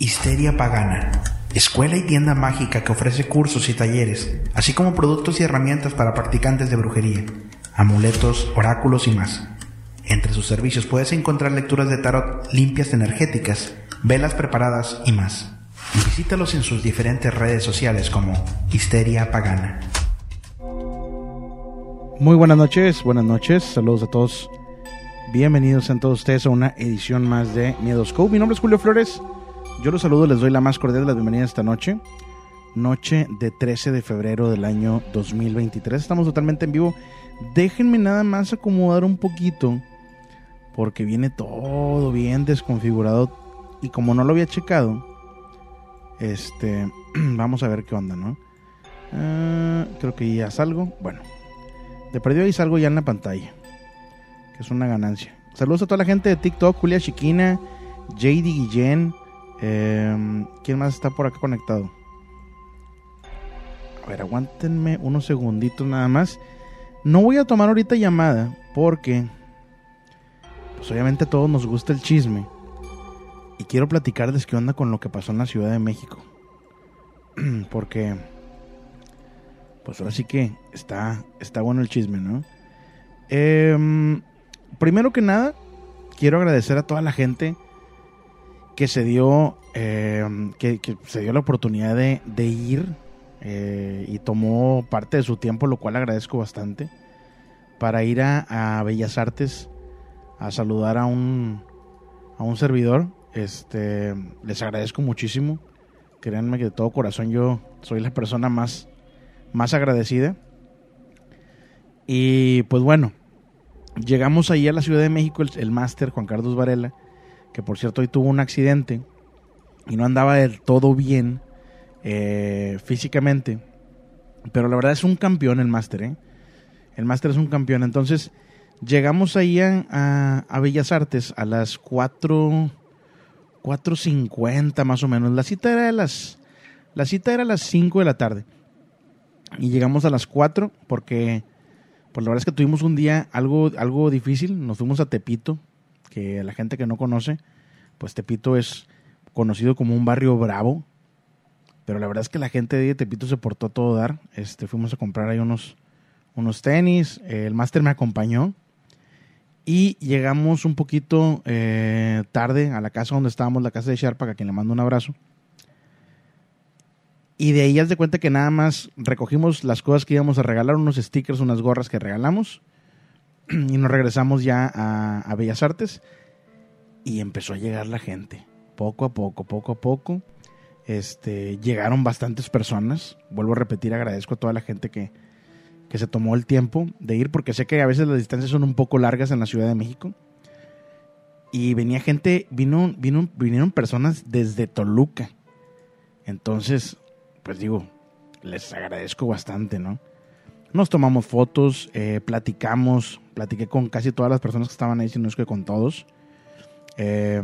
Histeria Pagana, escuela y tienda mágica que ofrece cursos y talleres, así como productos y herramientas para practicantes de brujería, amuletos, oráculos y más. Entre sus servicios puedes encontrar lecturas de tarot limpias energéticas, velas preparadas y más. Visítalos en sus diferentes redes sociales como Histeria Pagana. Muy buenas noches, buenas noches, saludos a todos. Bienvenidos a todos ustedes a una edición más de Miedoscope. Mi nombre es Julio Flores. Yo los saludo, les doy la más cordial de las bienvenidas esta noche. Noche de 13 de febrero del año 2023. Estamos totalmente en vivo. Déjenme nada más acomodar un poquito. Porque viene todo bien desconfigurado. Y como no lo había checado. Este. vamos a ver qué onda, ¿no? Ah, creo que ya salgo. Bueno. De perdido ahí salgo ya en la pantalla. Que es una ganancia. Saludos a toda la gente de TikTok. Julia Chiquina. JD Guillén. Eh, ¿Quién más está por acá conectado? A ver, aguántenme unos segunditos nada más. No voy a tomar ahorita llamada porque, pues obviamente a todos nos gusta el chisme. Y quiero platicarles qué onda con lo que pasó en la Ciudad de México. porque, pues ahora sí que está, está bueno el chisme, ¿no? Eh, primero que nada, quiero agradecer a toda la gente que se dio eh, que, se dio la oportunidad de, ir eh, y tomó parte de su tiempo, lo cual agradezco bastante, para ir a, a, Bellas Artes a saludar a un, a un servidor. Este, les agradezco muchísimo. Créanme que de todo corazón yo soy la persona más, más agradecida. Y pues bueno, llegamos ahí a la Ciudad de México, el, el máster Juan Carlos Varela que por cierto hoy tuvo un accidente y no andaba del todo bien eh, físicamente. Pero la verdad es un campeón el máster, ¿eh? El máster es un campeón. Entonces llegamos ahí a, a, Bellas Artes a las 4, 4.50 más o menos. La cita era a las, la cita era a las 5 de la tarde. Y llegamos a las 4 porque, pues la verdad es que tuvimos un día algo, algo difícil. Nos fuimos a Tepito, que la gente que no conoce, pues Tepito es conocido como un barrio bravo, pero la verdad es que la gente de Tepito se portó a todo dar. Este, fuimos a comprar ahí unos, unos tenis, eh, el máster me acompañó y llegamos un poquito eh, tarde a la casa donde estábamos, la casa de Sharpa, a quien le mando un abrazo. Y de ahí ya de cuenta que nada más recogimos las cosas que íbamos a regalar, unos stickers, unas gorras que regalamos y nos regresamos ya a, a, Bellas Artes y empezó a llegar la gente, poco a poco, poco a poco. Este, llegaron bastantes personas. Vuelvo a repetir, agradezco a toda la gente que, que se tomó el tiempo de ir, porque sé que a veces las distancias son un poco largas en la Ciudad de México. Y venía gente, vino, vino, vinieron personas desde Toluca. Entonces, pues digo, les agradezco bastante, ¿no? Nos tomamos fotos, eh, platicamos, platiqué con casi todas las personas que estaban ahí, si no es que con todos. Eh,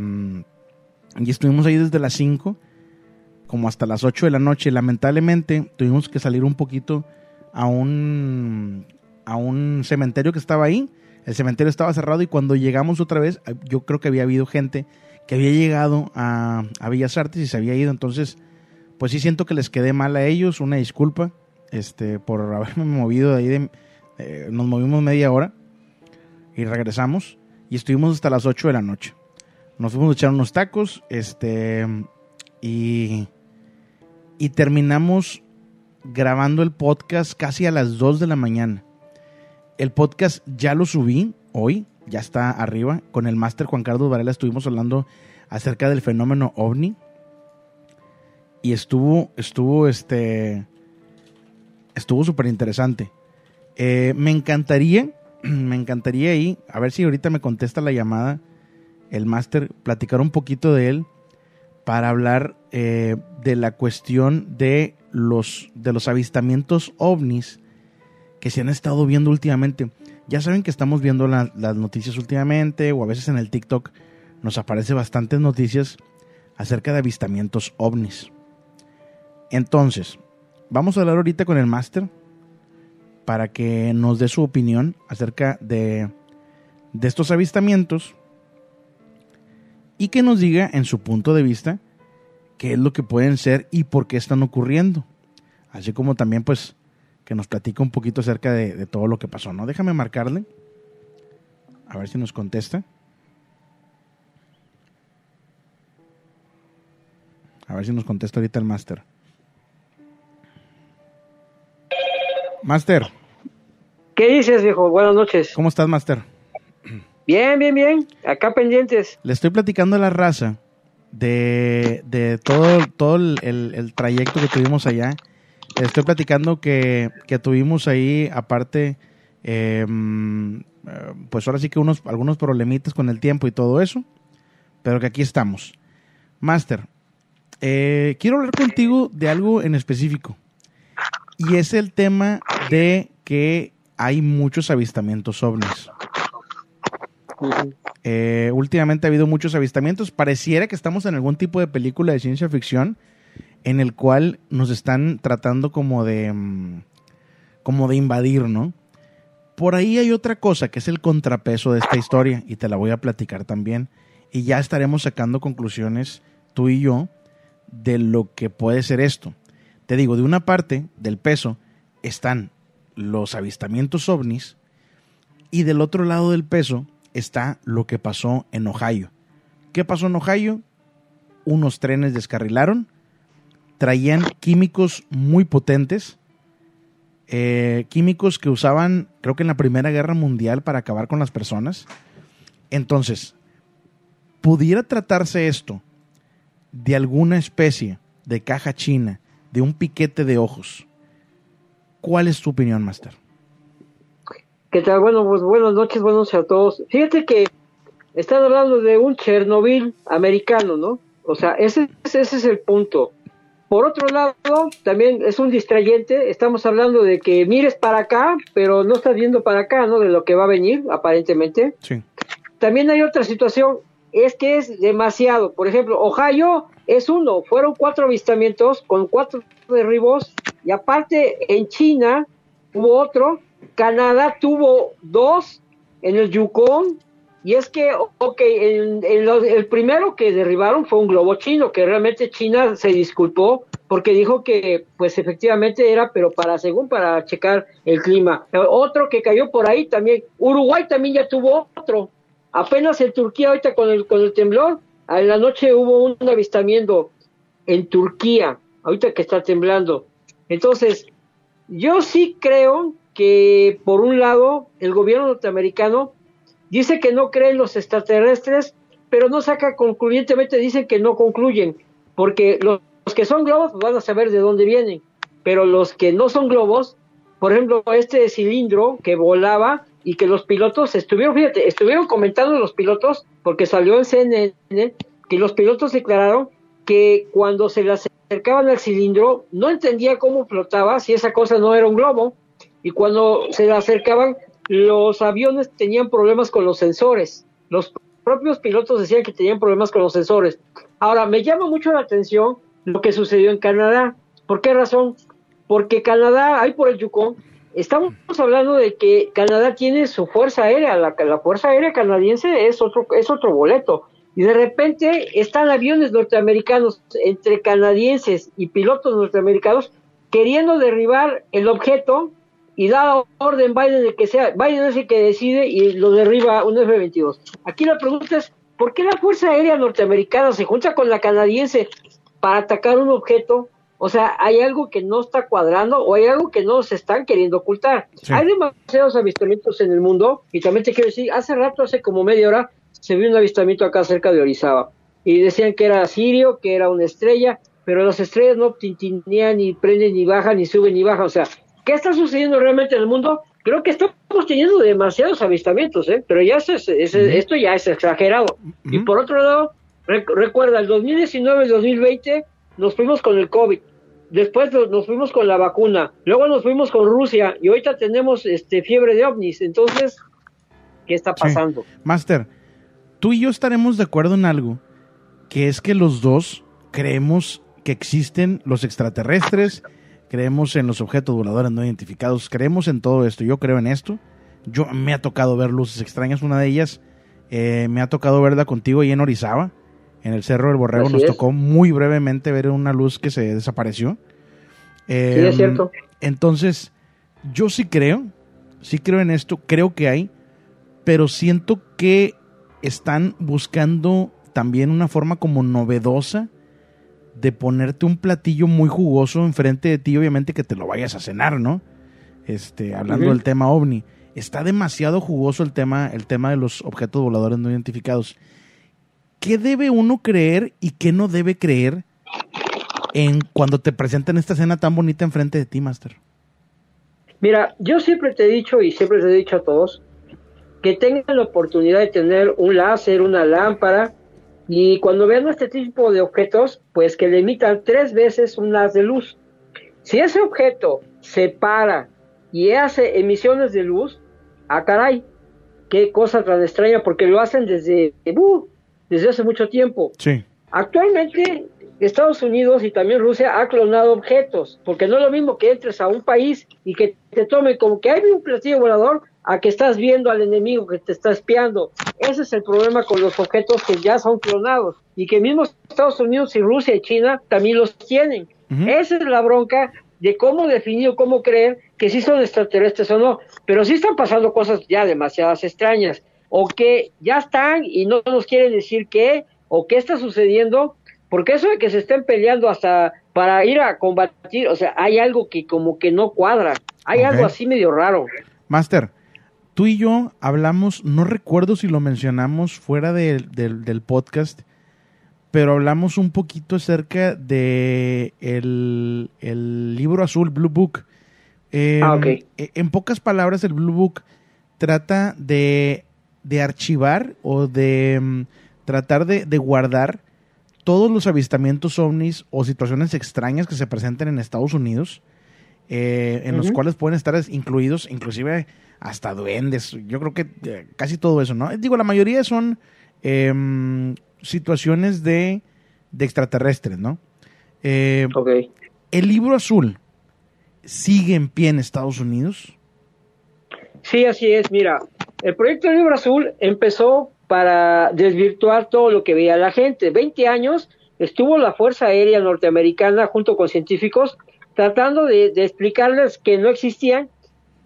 y estuvimos ahí desde las 5 como hasta las 8 de la noche. Lamentablemente tuvimos que salir un poquito a un, a un cementerio que estaba ahí. El cementerio estaba cerrado y cuando llegamos otra vez, yo creo que había habido gente que había llegado a, a Bellas Artes y se había ido. Entonces, pues sí siento que les quedé mal a ellos, una disculpa este, por haberme movido de ahí. Nos movimos media hora y regresamos y estuvimos hasta las 8 de la noche. Nos fuimos a echar unos tacos este, y, y terminamos grabando el podcast casi a las 2 de la mañana. El podcast ya lo subí hoy, ya está arriba. Con el máster Juan Carlos Varela estuvimos hablando acerca del fenómeno ovni. Y estuvo, estuvo, este, estuvo súper interesante. Eh, me encantaría, me encantaría ahí, a ver si ahorita me contesta la llamada el máster, platicar un poquito de él, para hablar eh, de la cuestión de los, de los avistamientos ovnis que se han estado viendo últimamente. Ya saben que estamos viendo las noticias últimamente o a veces en el TikTok nos aparece bastantes noticias acerca de avistamientos ovnis. Entonces, vamos a hablar ahorita con el máster para que nos dé su opinión acerca de, de estos avistamientos y que nos diga en su punto de vista qué es lo que pueden ser y por qué están ocurriendo. Así como también pues que nos platique un poquito acerca de, de todo lo que pasó, ¿no? Déjame marcarle. A ver si nos contesta. A ver si nos contesta ahorita el máster. Máster. ¿Qué dices, viejo? Buenas noches. ¿Cómo estás, Máster? Bien, bien, bien. Acá pendientes. Le estoy platicando a la raza de, de todo, todo el, trayecto que tuvimos allá. Le estoy platicando que, que tuvimos ahí, aparte, em, pues ahora sí que unos, algunos problemitas con el tiempo y todo eso, pero que aquí estamos. Master, eh, quiero hablar contigo de algo en específico. Y es el tema de que hay muchos avistamientos ovnis. Eh, últimamente ha habido muchos avistamientos. Pareciera que estamos en algún tipo de película de ciencia ficción en el cual nos están tratando como de mm, como de invadir, ¿no? Por ahí hay otra cosa que es el contrapeso de esta historia y te la voy a platicar también y ya estaremos sacando conclusiones tú y yo de lo que puede ser esto. Te digo, de una parte del peso están los avistamientos ovnis y del otro lado del peso está lo que pasó en Ohio. ¿Qué pasó en Ohio? Unos trenes descarrilaron, traían químicos muy potentes, eh, químicos que usaban, creo que en la Primera Guerra Mundial para acabar con las personas. Entonces, ¿pudiera tratarse esto de alguna especie de caja china, de un piquete de ojos? ¿Cuál es tu opinión, Master? ¿Qué tal? Bueno, pues buenas noches, buenos a todos. Fíjate que están hablando de un Chernobyl americano, ¿no? O sea, ese, ese es el punto. Por otro lado, también es un distrayente. Estamos hablando de que mires para acá, pero no estás viendo para acá, ¿no? De lo que va a venir, aparentemente. Sí. También hay otra situación, es que es demasiado. Por ejemplo, Ohio es uno, fueron cuatro avistamientos con cuatro derribos, y aparte en China hubo otro Canadá tuvo dos en el Yukon, y es que, ok, el primero que derribaron fue un globo chino, que realmente China se disculpó porque dijo que, pues efectivamente era, pero para, según, para checar el clima. Otro que cayó por ahí también, Uruguay también ya tuvo otro. Apenas en Turquía, ahorita con el, con el temblor, en la noche hubo un avistamiento en Turquía, ahorita que está temblando. Entonces, yo sí creo que por un lado el gobierno norteamericano dice que no cree en los extraterrestres, pero no saca concluyentemente, dicen que no concluyen, porque los, que son globos van a saber de dónde vienen, pero los que no son globos, por ejemplo, este cilindro que volaba y que los pilotos estuvieron, fíjate, estuvieron comentando los pilotos, porque salió en CNN, que los pilotos declararon que cuando se le acercaban al cilindro no entendía cómo flotaba, si esa cosa no era un globo, y cuando se acercaban los aviones tenían problemas con los sensores. Los propios pilotos decían que tenían problemas con los sensores. Ahora, me llama mucho la atención lo que sucedió en Canadá. ¿Por qué razón? Porque Canadá, ahí por el Yukon, estamos hablando de que Canadá tiene su fuerza aérea, la, fuerza aérea canadiense es otro, es otro boleto. Y de repente están aviones norteamericanos entre canadienses y pilotos norteamericanos queriendo derribar el objeto y da orden Biden de que sea, Biden es el que decide y lo derriba un F-22. Aquí la pregunta es, ¿por qué la Fuerza Aérea Norteamericana se junta con la canadiense para atacar un objeto? O sea, hay algo que no está cuadrando o hay algo que no se están queriendo ocultar. Hay demasiados avistamientos en el mundo y también te quiero decir, hace rato, hace como media hora, se vio un avistamiento acá cerca de Orizaba y decían que era sirio, que era una estrella, pero las estrellas no tintinean ni prenden ni bajan ni suben ni bajan, o sea, ¿Qué está sucediendo realmente en el mundo? Creo que estamos teniendo demasiados avistamientos, ¿eh? pero ya es, esto ya es exagerado. Y por otro lado, recuerda, el 2019 y 2020 nos fuimos con el COVID. Después nos fuimos con la vacuna, luego nos fuimos con Rusia y ahorita tenemos este fiebre de ovnis. Entonces, ¿qué está pasando? Master, tú y yo estaremos de acuerdo en algo, que es que los dos creemos que existen los extraterrestres, creemos en los objetos voladores no identificados, creemos en todo esto, yo creo en esto. Yo me ha tocado ver luces extrañas, una de ellas eh, me ha tocado verla contigo y en Orizaba, en el Cerro del Borrego, nos tocó muy brevemente ver una luz que se desapareció. sí, es em, cierto. Entonces, yo sí creo, sí creo en esto, creo que hay, pero siento que están buscando también una forma como novedosa de ponerte un platillo muy jugoso enfrente de ti, obviamente que te lo vayas a cenar, ¿no? Este, hablando del tema ovni. Está demasiado jugoso el tema, el tema de los objetos voladores no identificados. ¿Qué debe uno creer y qué no debe creer en cuando te presentan esta escena tan bonita enfrente de ti, Master? Mira, yo siempre te he dicho y siempre te he dicho a todos que tengan la oportunidad de tener un láser, una lámpara, y cuando vean este tipo de objetos, pues que le emitan tres veces un haz de luz. Si ese objeto se para y hace emisiones de luz, ah caray, qué cosa tan extraña, porque lo hacen desde, uh, desde hace mucho tiempo. Sí. Actualmente Estados Unidos y también Rusia ha clonado objetos, porque no es lo mismo que entres a un país y que te tome como que hay un platillo volador a que estás viendo al enemigo que te está espiando. Ese es el problema con los objetos que ya son clonados y que mismo Estados Unidos y Rusia y China también los tienen. Esa es la bronca de cómo definir o cómo creer que sí son extraterrestres o no. Pero sí están pasando cosas ya demasiadas extrañas o que ya están y no nos quieren decir qué o qué está sucediendo. Porque eso de que se estén peleando hasta para ir a combatir, o sea, hay algo que como que no cuadra. Hay algo así medio raro. Master, tú y yo hablamos, no recuerdo si lo mencionamos fuera del, podcast, pero hablamos un poquito acerca de el, libro azul, Blue Book. Em, ah, e, En pocas palabras, el Blue Book trata de, de archivar o de mm, tratar de, guardar todos los avistamientos ovnis o situaciones extrañas que se presenten en Estados Unidos, eh, en los cuales pueden estar incluidos, inclusive hasta duendes, yo creo que eh, casi todo eso, ¿no? Digo, la mayoría son em, situaciones de, de, extraterrestres, ¿no? Eh, ¿El libro azul sigue en pie en Estados Unidos? Sí, así es. Mira, el proyecto del libro azul empezó para desvirtuar todo lo que veía la gente. Veinte años estuvo la Fuerza Aérea Norteamericana junto con científicos tratando de, de explicarles que no existían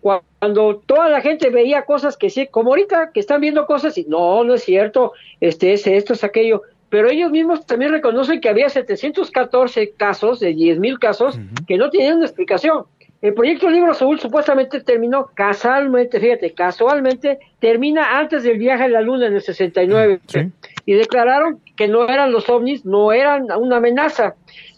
cuando toda la gente veía cosas que sí, como ahorita que están viendo cosas y no, no es cierto, este es esto, es aquello, pero ellos mismos también reconocen que había 714 casos, de 10.000 casos, que no tenían una explicación. El proyecto Libro Azul supuestamente terminó casualmente, fíjate, casualmente termina antes del viaje a la Luna en el 69 y declararon que no eran los ovnis, no eran una amenaza.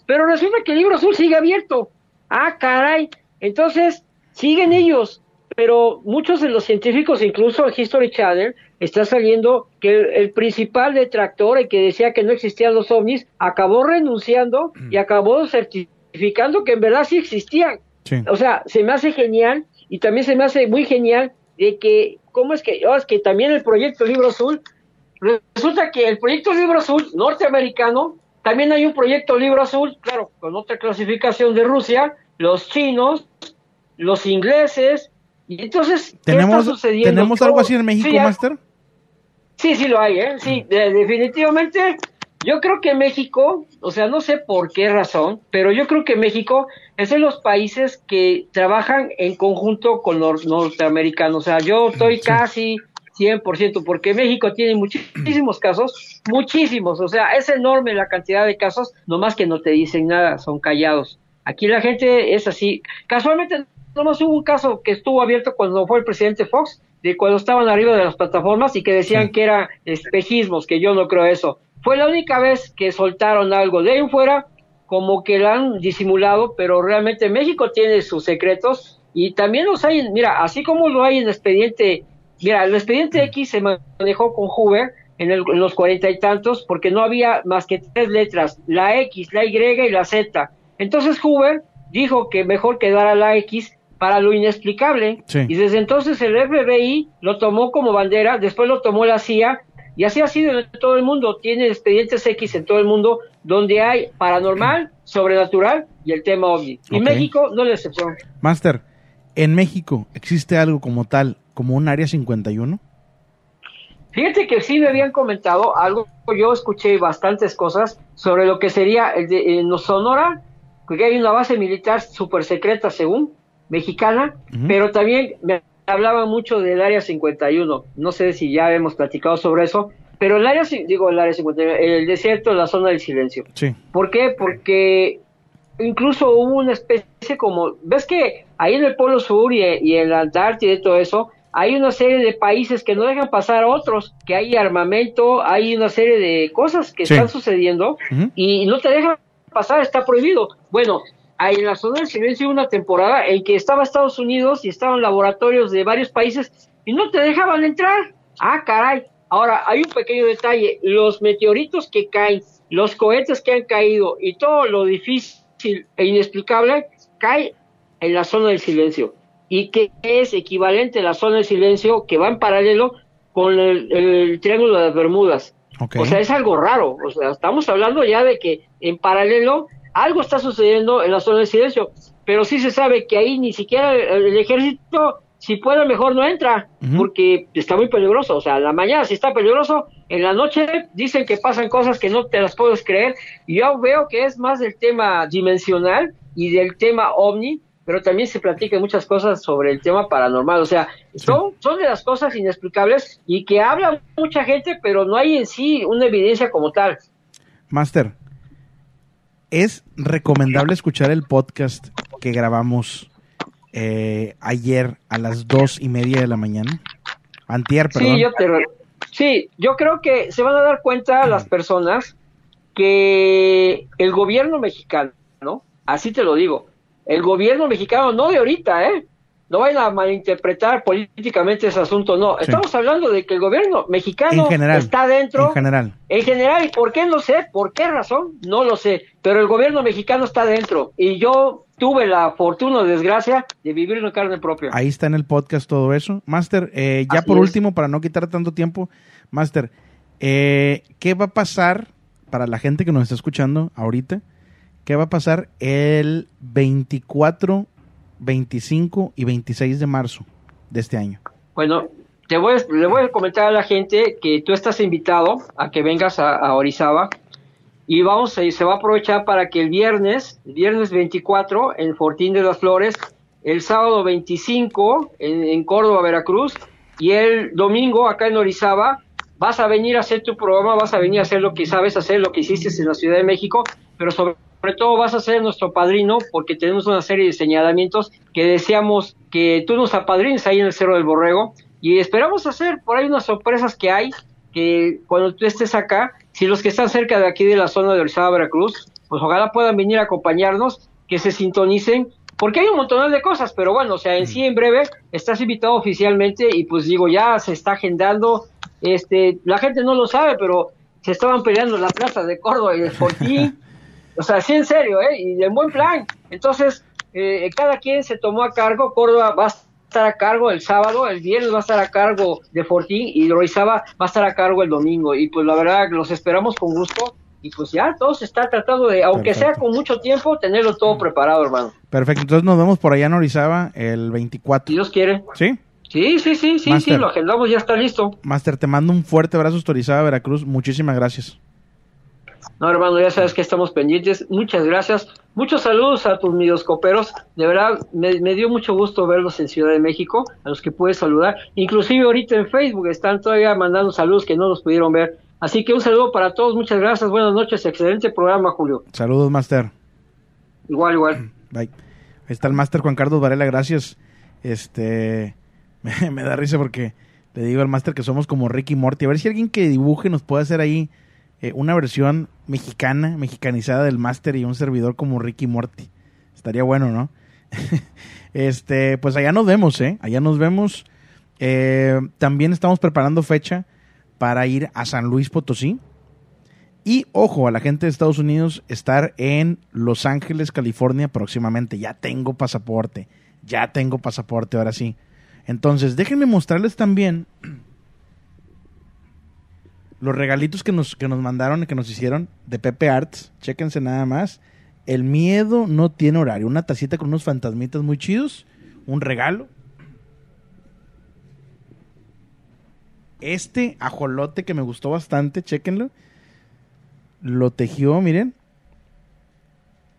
Pero resulta que el Libro Azul sigue abierto. Ah, caray. Entonces, siguen ellos, pero muchos de los científicos, incluso el History Channel, está saliendo que el, principal detractor, el que decía que no existían los ovnis, acabó renunciando y acabó certificando que en verdad sí existían. O sea, se me hace genial y también se me hace muy genial de que, ¿cómo es que? Oh, es que también el proyecto Libro Azul, resulta que el proyecto Libro Azul norteamericano, también hay un proyecto Libro Azul, claro, con otra clasificación de Rusia, los chinos, los ingleses. Y entonces, ¿tenemos, ¿tenemos algo así en México, sí, Master? Sí, sí lo hay, ¿eh? Sí, definitivamente. Yo creo que México, o sea, no sé por qué razón, pero yo creo que México es de los países que trabajan en conjunto con los norteamericanos. O sea, yo estoy casi 100%, porque México tiene muchísimos casos, muchísimos, o sea, es enorme la cantidad de casos, nomás que no te dicen nada, son callados. Aquí la gente es así. Casualmente Nomás hubo un caso que estuvo abierto cuando fue el presidente Fox, de cuando estaban arriba de las plataformas y que decían que era espejismos, que yo no creo eso. Fue la única vez que soltaron algo. De ahí fuera, como que lo han disimulado, pero realmente México tiene sus secretos y también los hay, mira, así como lo hay en el expediente, mira, el expediente X se manejó con Hoover, en, el- en los cuarenta y tantos porque no había más que tres letras, la X, la Y y la Z. Entonces Hoover dijo que mejor quedara la X para lo inexplicable Sí. y desde entonces el FBI lo tomó como bandera, después lo tomó la CIA y así ha sido en todo el mundo. Tiene expedientes X en todo el mundo donde hay paranormal, sobrenatural y el tema ovni. Y. México no es la excepción. Master, ¿en México existe algo como tal, como un área 51? Fíjate que sí me habían comentado algo, yo escuché bastantes cosas sobre lo que sería el de en Sonora, porque hay una base militar súper secreta según, mexicana, pero también me hablaban mucho del área 51, no sé si ya hemos platicado sobre eso, pero el área, digo el área 51, el desierto, la zona del silencio. Sí. ¿Por qué? Porque incluso hubo una especie como, ves que ahí en el Polo Sur y, y en la Antártida y todo eso, hay una serie de países que no dejan pasar a otros, que hay armamento, hay una serie de cosas que Sí. están sucediendo y no te dejan pasar, está prohibido. Bueno, en la zona del silencio una temporada en que estaba Estados Unidos y estaban laboratorios de varios países y no te dejaban entrar. Ah, caray. Ahora, hay un pequeño detalle, los meteoritos que caen, los cohetes que han caído y todo lo difícil e inexplicable cae en la zona del silencio y que es equivalente a la zona del silencio que va en paralelo con el, el triángulo de las Bermudas. Ok. O sea, es algo raro. O sea, estamos hablando ya de que en paralelo algo está sucediendo en la zona de silencio. Pero sí se sabe que ahí ni siquiera el, ejército, si puede, mejor no entra. Porque está muy peligroso. O sea, en la mañana sí está peligroso. En la noche dicen que pasan cosas que no te las puedes creer. Y yo veo que es más del tema dimensional y del tema ovni. Pero también se platican muchas cosas sobre el tema paranormal. O sea, son, son de las cosas inexplicables y que habla mucha gente, pero no hay en sí una evidencia como tal. Master, ¿es recomendable escuchar el podcast que grabamos eh, ayer a las dos y media de la mañana? Antier, perdón. Sí yo, te sí, yo creo que se van a dar cuenta las personas que el gobierno mexicano, ¿no? Así te lo digo, el gobierno mexicano, no de ahorita, ¿eh? No vayan a malinterpretar políticamente ese asunto, no. Sí. Estamos hablando de que el gobierno mexicano general, está dentro. En general. En general, ¿y por qué? No sé, ¿por qué razón? No lo sé, pero el gobierno mexicano está dentro y yo tuve la fortuna o desgracia de vivir en carne propia. Ahí está en el podcast todo eso. Master, eh, ya Así por es. último, para no quitar tanto tiempo, Master, eh, ¿qué va a pasar para la gente que nos está escuchando ahorita? ¿Qué va a pasar el 24, 25 y 26 de marzo de este año? Bueno, te voy, le voy a comentar a la gente que tú estás invitado a que vengas a, Orizaba y vamos a- se va a aprovechar para que el viernes, viernes 24 en Fortín de las Flores, el sábado 25 en, en Córdoba, Veracruz y el domingo acá en Orizaba vas a venir a hacer tu programa, vas a venir a hacer lo que sabes hacer, lo que hiciste en la Ciudad de México, pero sobre sobre todo vas a ser nuestro padrino porque tenemos una serie de señalamientos que deseamos que tú nos apadrines ahí en el Cerro del Borrego y esperamos hacer por ahí unas sorpresas que hay que cuando tú estés acá, si los que están cerca de aquí de la zona de Orizaba, Veracruz, pues ojalá puedan venir a acompañarnos, que se sintonicen, porque hay un montón de cosas, pero bueno, o sea, en sí en breve estás invitado oficialmente y pues digo, ya se está agendando, este, la gente no lo sabe, pero se estaban peleando en la plaza de Córdoba y de Fortín, o sea, sí en serio, ¿eh? Y en buen plan. Entonces, eh, cada quien se tomó a cargo, Córdoba va a estar a cargo el sábado, el viernes va a estar a cargo de Fortín y Roizaba va a estar a cargo el domingo. Y pues la verdad, los esperamos con gusto. Y pues ya, todo se está tratando de, aunque sea con mucho tiempo, tenerlo todo preparado, hermano. Perfecto, entonces nos vemos por allá en Orizaba el Si 24. Dios quiere. ¿Sí? Sí, sí, sí, sí, Master. sí, lo agendamos, ya está listo. Master, te mando un fuerte abrazo Orizaba, Veracruz. Muchísimas gracias. No, hermano, ya sabes que estamos pendientes. Muchas gracias. Muchos saludos a tus medios coperos. De verdad, me, me dio mucho gusto verlos en Ciudad de México, a los que puedes saludar. Inclusive ahorita en Facebook están todavía mandando saludos que no los pudieron ver. Así que un saludo para todos. Muchas gracias. Buenas noches. Excelente programa, Julio. Saludos, Master. Igual, igual. Bye. Ahí está el Master Juan Carlos Varela, gracias. Este me, me da risa porque le digo al Master que somos como Ricky Morty. A ver si alguien que dibuje nos puede hacer ahí eh, una versión mexicana, mexicanizada del Master y un servidor como Ricky Morty. Estaría bueno, ¿no? este, pues allá nos vemos, ¿eh? Allá nos vemos. Eh, también estamos preparando fecha para ir a San Luis Potosí. Y ojo, a la gente de Estados Unidos, estar en Los Ángeles, California próximamente. Ya tengo pasaporte. Ya tengo pasaporte, ahora sí. Entonces, déjenme mostrarles también los regalitos que nos, que nos mandaron y que nos hicieron de Pepe Arts. Chéquense nada más. El miedo no tiene horario. Una tacita con unos fantasmitas muy chidos. Un regalo. Este ajolote que me gustó bastante, chéquenlo. Lo tejió, miren.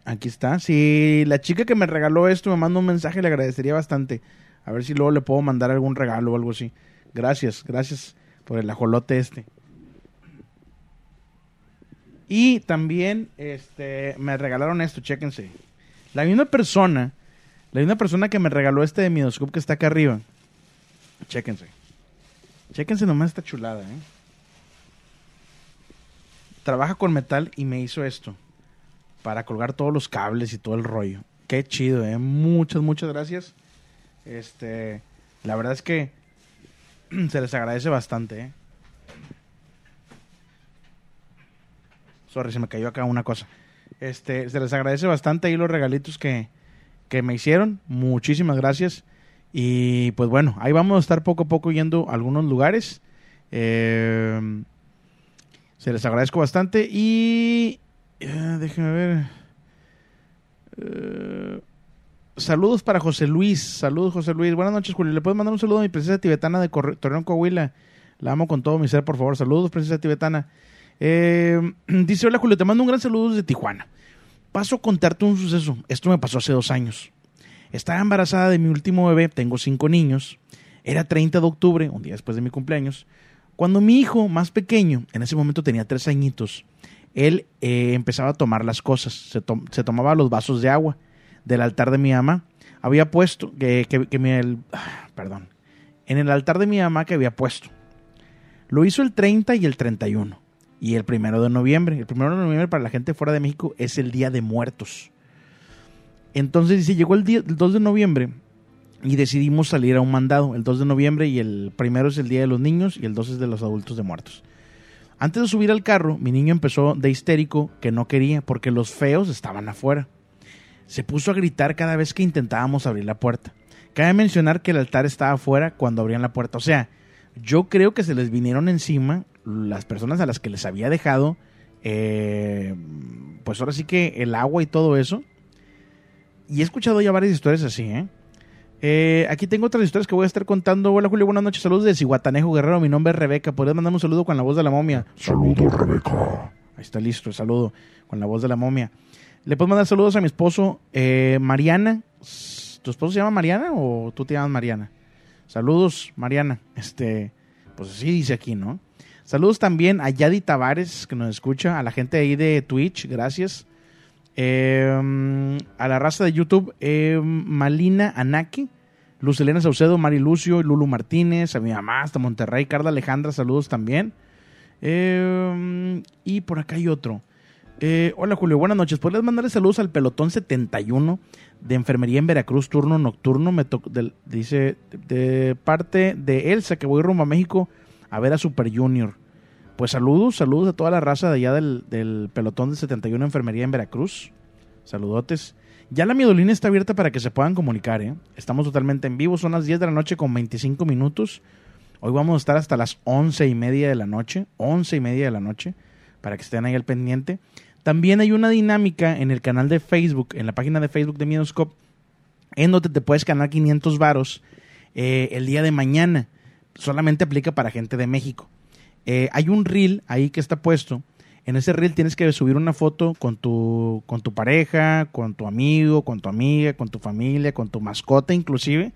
Aquí está. Si la chica que me regaló esto me manda un mensaje, le agradecería bastante. A ver si luego le puedo mandar algún regalo o algo así. Gracias, gracias por el ajolote este. Y también este, me regalaron esto, chéquense. La misma persona, la misma persona que me regaló este de Midoscope que está acá arriba. Chéquense. Chéquense nomás esta chulada, ¿eh? Trabaja con metal y me hizo esto. Para colgar todos los cables y todo el rollo. Qué chido, ¿eh? Muchas, muchas gracias. Este, la verdad es que se les agradece bastante, ¿eh? Sorry, se me cayó acá una cosa. Este, se les agradece bastante ahí los regalitos que, que me hicieron. Muchísimas gracias. Y pues bueno, ahí vamos a estar poco a poco yendo a algunos lugares. Eh, se les agradezco bastante. Y eh, déjenme ver. Eh, saludos para José Luis. Saludos, José Luis. Buenas noches, Julio. ¿Le puedes mandar un saludo a mi princesa tibetana de Torreón, Coahuila? La amo con todo mi ser, por favor. Saludos, princesa tibetana. Eh, dice, hola Julio, te mando un gran saludo desde Tijuana. Paso a contarte un suceso. Esto me pasó hace dos años. Estaba embarazada de mi último bebé, tengo cinco niños. Era 30 de octubre, un día después de mi cumpleaños. Cuando mi hijo más pequeño, en ese momento tenía tres añitos, él eh, empezaba a tomar las cosas. Se, tomaba los vasos de agua del altar de mi mamá. Había puesto, que, que, mi, el, perdón, en el altar de mi mamá que había puesto. Lo hizo el 30 y el 31 y el primero de noviembre. El primero de noviembre para la gente fuera de México es el Día de Muertos. Entonces dice, llegó el, día, el 2 de noviembre y decidimos salir a un mandado. El 2 de noviembre y el primero es el Día de los Niños y el 2 es de los adultos de muertos. Antes de subir al carro, mi niño empezó de histérico que no quería porque los feos estaban afuera. Se puso a gritar cada vez que intentábamos abrir la puerta. Cabe mencionar que el altar estaba afuera cuando abrían la puerta. O sea, yo creo que se les vinieron encima las personas a las que les había dejado, eh, pues ahora sí que el agua y todo eso. Y he escuchado ya varias historias así, ¿eh? ¿eh? aquí tengo otras historias que voy a estar contando. Hola Julio, buenas noches. Saludos de Cihuatanejo Guerrero. Mi nombre es Rebeca. ¿Podrías mandarme un saludo con la voz de la momia? Saludos, Rebeca. Ahí está listo el saludo con la voz de la momia. Le puedo mandar saludos a mi esposo, eh, Mariana. ¿Tu esposo se llama Mariana o tú te llamas Mariana? Saludos, Mariana. Este, pues así dice aquí, ¿no? Saludos también a Yadi Tavares, que nos escucha, a la gente ahí de Twitch, gracias. Em, a la raza de YouTube, em, Malina Anaki, Luz Elena Saucedo, Mari Lucio, Lulu Martínez, a mi mamá hasta Monterrey, Carla Alejandra, saludos también. Em, y por acá hay otro. Eh, hola Julio, buenas noches. ¿Podrías mandarle saludos al pelotón 71 de enfermería en Veracruz, turno nocturno? Me dice de parte de Elsa, que voy rumbo a México a ver a Super Junior pues saludos, saludos a toda la raza de allá del, pelotón de 71 Enfermería en Veracruz. Saludotes. Ya la miedolina está abierta para que se puedan comunicar, ¿eh? Estamos totalmente en vivo, son las 10 de la noche con 25 minutos. Hoy vamos a estar hasta las 11 y media de la noche, 11 y media de la noche, para que estén ahí al pendiente. También hay una dinámica en el canal de Facebook, en la página de Facebook de Miedoscope, en donde te puedes ganar 500 varos eh, el día de mañana. Solamente aplica para gente de México. Eh, hay un reel ahí que está puesto. En ese reel tienes que subir una foto con tu, con tu pareja, con tu amigo, con tu amiga, con tu familia, con tu mascota inclusive.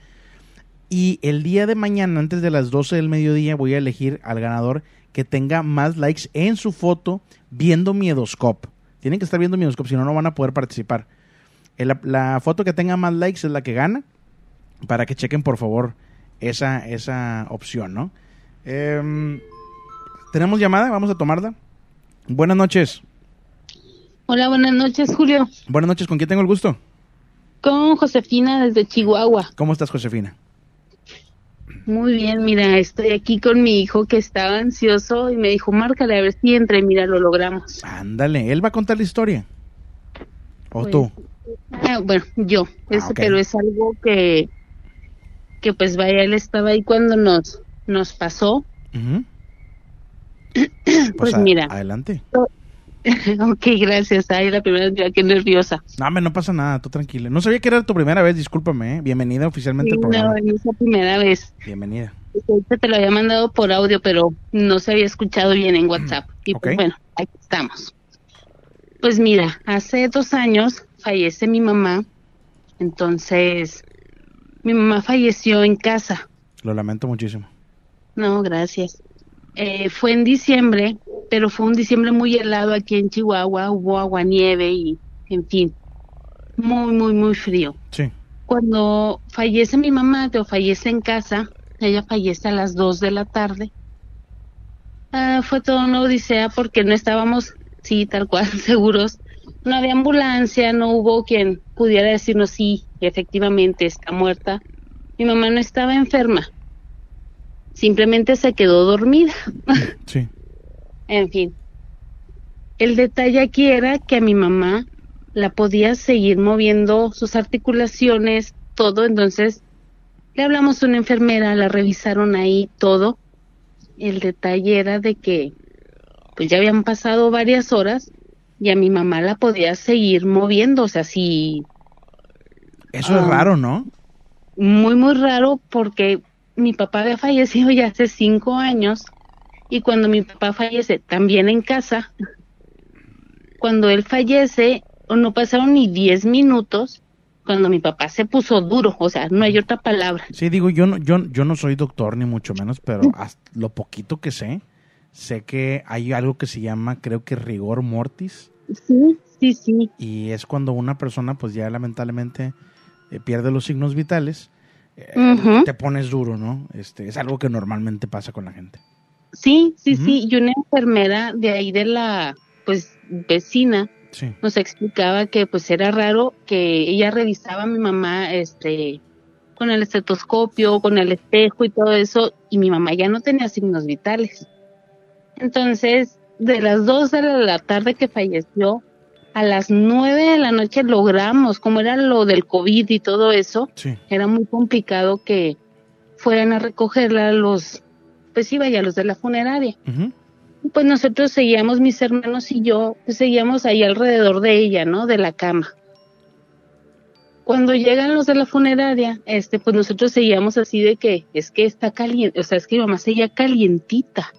Y el día de mañana, antes de las 12 del mediodía, voy a elegir al ganador que tenga más likes en su foto viendo Miedoscope. Tienen que estar viendo Miedoscope, si no, no van a poder participar. La, foto que tenga más likes es la que gana. Para que chequen, por favor, esa, esa opción, ¿no? Eh, tenemos llamada, vamos a tomarla. Buenas noches. Hola, buenas noches, Julio. Buenas noches, ¿con quién tengo el gusto? Con Josefina desde Chihuahua. ¿Cómo estás, Josefina? Muy bien, mira, estoy aquí con mi hijo que estaba ansioso y me dijo, márcale a ver si entre, mira, lo logramos. Ándale, él va a contar la historia. ¿O Pues, tú? Ah, bueno, yo, es- ok. pero es algo que, que pues vaya, él estaba ahí cuando nos, nos pasó. Ujú. Pues a- mira. Adelante. ok, gracias, ay, la primera vez, qué nerviosa. No, hombre, no pasa nada, tú tranquila. No sabía que era tu primera vez, discúlpame. ¿eh? Bienvenida oficialmente Sí, al no, programa. es la primera vez. Bienvenida. Ahorita te lo había mandado por audio, pero no se había escuchado bien en WhatsApp. Y pues Ok. bueno, aquí estamos. Pues mira, hace dos años fallece mi mamá. Entonces, mi mamá falleció en casa. Lo lamento muchísimo. No, gracias. Eh, fue en diciembre, pero fue un diciembre muy helado aquí en Chihuahua. Hubo agua nieve y, en fin, muy, muy, muy frío. Sí. Cuando fallece mi mamá, o fallece en casa, ella fallece a las 2 de la tarde. Ah, fue toda una odisea porque no estábamos, sí, tal cual, seguros. No había ambulancia, no hubo quien pudiera decirnos sí, efectivamente está muerta. Mi mamá no estaba enferma, simplemente se quedó dormida. Sí. En fin, el detalle aquí era que a mi mamá la podía seguir moviendo sus articulaciones, todo, entonces le hablamos a una enfermera, la revisaron ahí todo. El detalle era de que pues ya habían pasado varias horas y a mi mamá la podía seguir moviendo, o sea, sí, Eso es Ah. raro, ¿no? muy, muy raro porque mi papá había fallecido ya hace cinco años y cuando mi papá fallece también en casa, cuando él fallece, no pasaron ni diez minutos cuando mi papá se puso duro, o sea, no hay otra palabra. Sí, digo, yo no, yo, yo no soy doctor ni mucho menos, pero hasta lo poquito que sé, sé que hay algo que se llama, creo que rigor mortis, Sí, sí, sí, y es cuando una persona, pues ya lamentablemente eh, pierde los signos vitales, eh, te pones duro, ¿no? Este, es algo que normalmente pasa con la gente. sí, sí, sí, y una enfermera de ahí de la, pues, vecina, Sí. nos explicaba que pues era raro que ella revisaba a mi mamá este con el estetoscopio, con el espejo y todo eso y mi mamá ya no tenía signos vitales. Entonces, de las dos de la tarde que falleció, a las nueve de la noche logramos, como era lo del COVID y todo eso, Sí. era muy complicado que fueran a recogerla los, pues sí, vaya, los de la funeraria Ujú. pues nosotros seguíamos, mis hermanos y yo, pues seguíamos ahí alrededor de ella, ¿no? De la cama. Cuando llegan los de la funeraria, este, pues nosotros seguíamos así de que es que está caliente, o sea, es que mi mamá seguía calientita.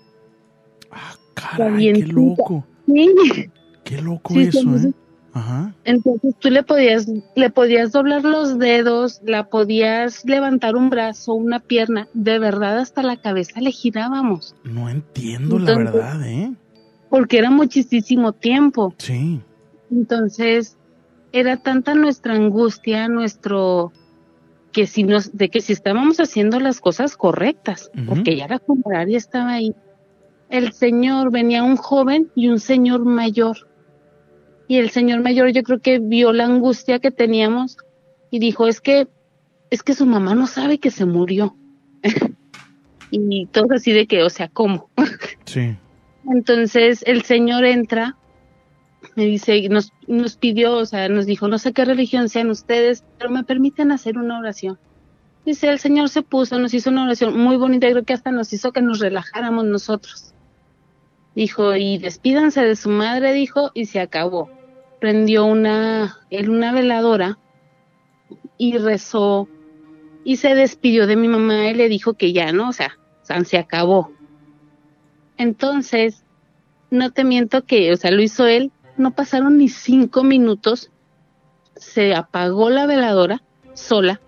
Ah, caray, qué Calientita. loco. Sí. Qué loco Sí, eso, ¿eh? Ajá. Entonces tú le podías, le podías doblar los dedos, la podías levantar un brazo, una pierna, de verdad hasta la cabeza le girábamos, No entiendo la verdad, ¿eh? porque era muchísimo tiempo. Sí. Entonces, era tanta nuestra angustia, nuestro que si nos, de que si estábamos haciendo las cosas correctas, porque ya la funeraria estaba ahí. El señor venía un joven y un señor mayor. Y el señor mayor yo creo que vio la angustia que teníamos y dijo, es que, es que su mamá no sabe que se murió. y todo así de que, o sea, ¿cómo? Sí. Entonces el señor entra, me dice, nos, nos pidió, o sea, nos dijo, no sé qué religión sean ustedes, pero me permiten hacer una oración. Dice, el señor se puso, nos hizo una oración muy bonita, creo que hasta nos hizo que nos relajáramos nosotros. Dijo, y despídanse de su madre, dijo, y se acabó. Prendió una, él una veladora y rezó y se despidió de mi mamá y le dijo que ya, ¿no? O sea, se acabó. Entonces, no te miento que, o sea, lo hizo él, no pasaron ni cinco minutos, se apagó la veladora sola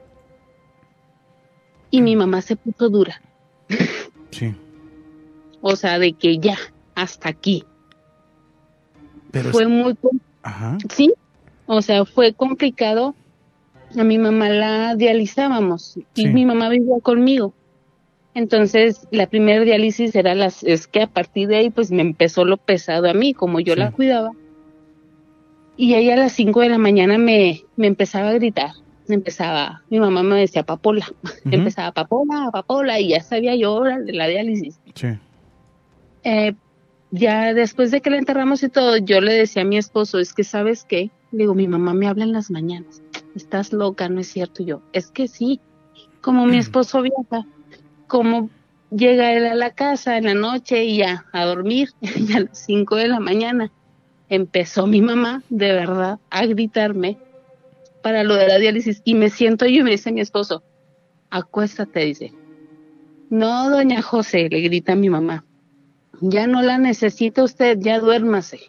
y mi mamá se puso dura, Sí. o sea, de que ya, hasta aquí. Pero Fue es- muy, com- Ajá. sí, o sea, fue complicado. A mi mamá la dializábamos y Sí. mi mamá vivía conmigo. Entonces, la primera diálisis era las, es que a partir de ahí, pues me empezó lo pesado a mí, como yo Sí. la cuidaba. Y ella a las 5 de la mañana me, me empezaba a gritar, empezaba, mi mamá me decía papola, empezaba papola, papola, y ya sabía yo de la diálisis. Sí. Eh, ya después de que la enterramos y todo, yo le decía a mi esposo, es que sabes qué, le digo, mi mamá me habla en las mañanas, estás loca, no es cierto, y yo, es que sí, como mi esposo viaja, como llega él a la casa en la noche y ya a dormir, y a las 5 de la mañana empezó mi mamá de verdad a gritarme para lo de la diálisis. Y me siento yo y me dice mi esposo, acuéstate, dice. No, doña José, le grita mi mamá, ya no la necesita usted, ya duérmase.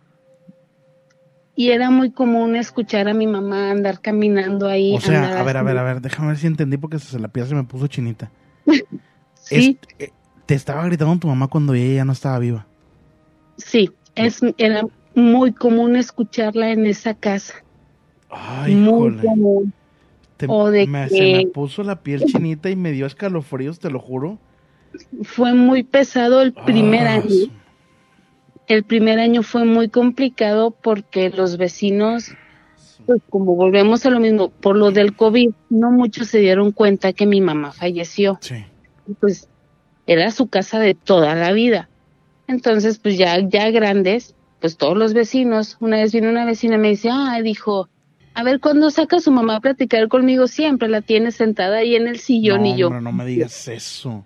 Y era muy común escuchar a mi mamá andar caminando ahí. O sea, a ver, a ver, a ver, déjame ver si entendí porque se la pieza se me puso chinita. Sí, Es- eh, te estaba gritando tu mamá cuando ella ya no estaba viva. sí, es, era muy común escucharla en esa casa. Ay, muy común. Te- o de me- que- Se me puso la piel chinita y me dio escalofríos, te lo juro. Fue muy pesado el primer Ah, año. El primer año fue muy complicado porque los vecinos, pues como volvemos a lo mismo, por lo del COVID, no muchos se dieron cuenta que mi mamá falleció. Sí. Pues era su casa de toda la vida. Entonces, pues ya, ya grandes, pues todos los vecinos, una vez vino una vecina y me dice, ah, dijo, a ver, ¿cuándo saca su mamá a platicar conmigo? Siempre la tiene sentada ahí en el sillón no, y yo, hombre, no me digas eso.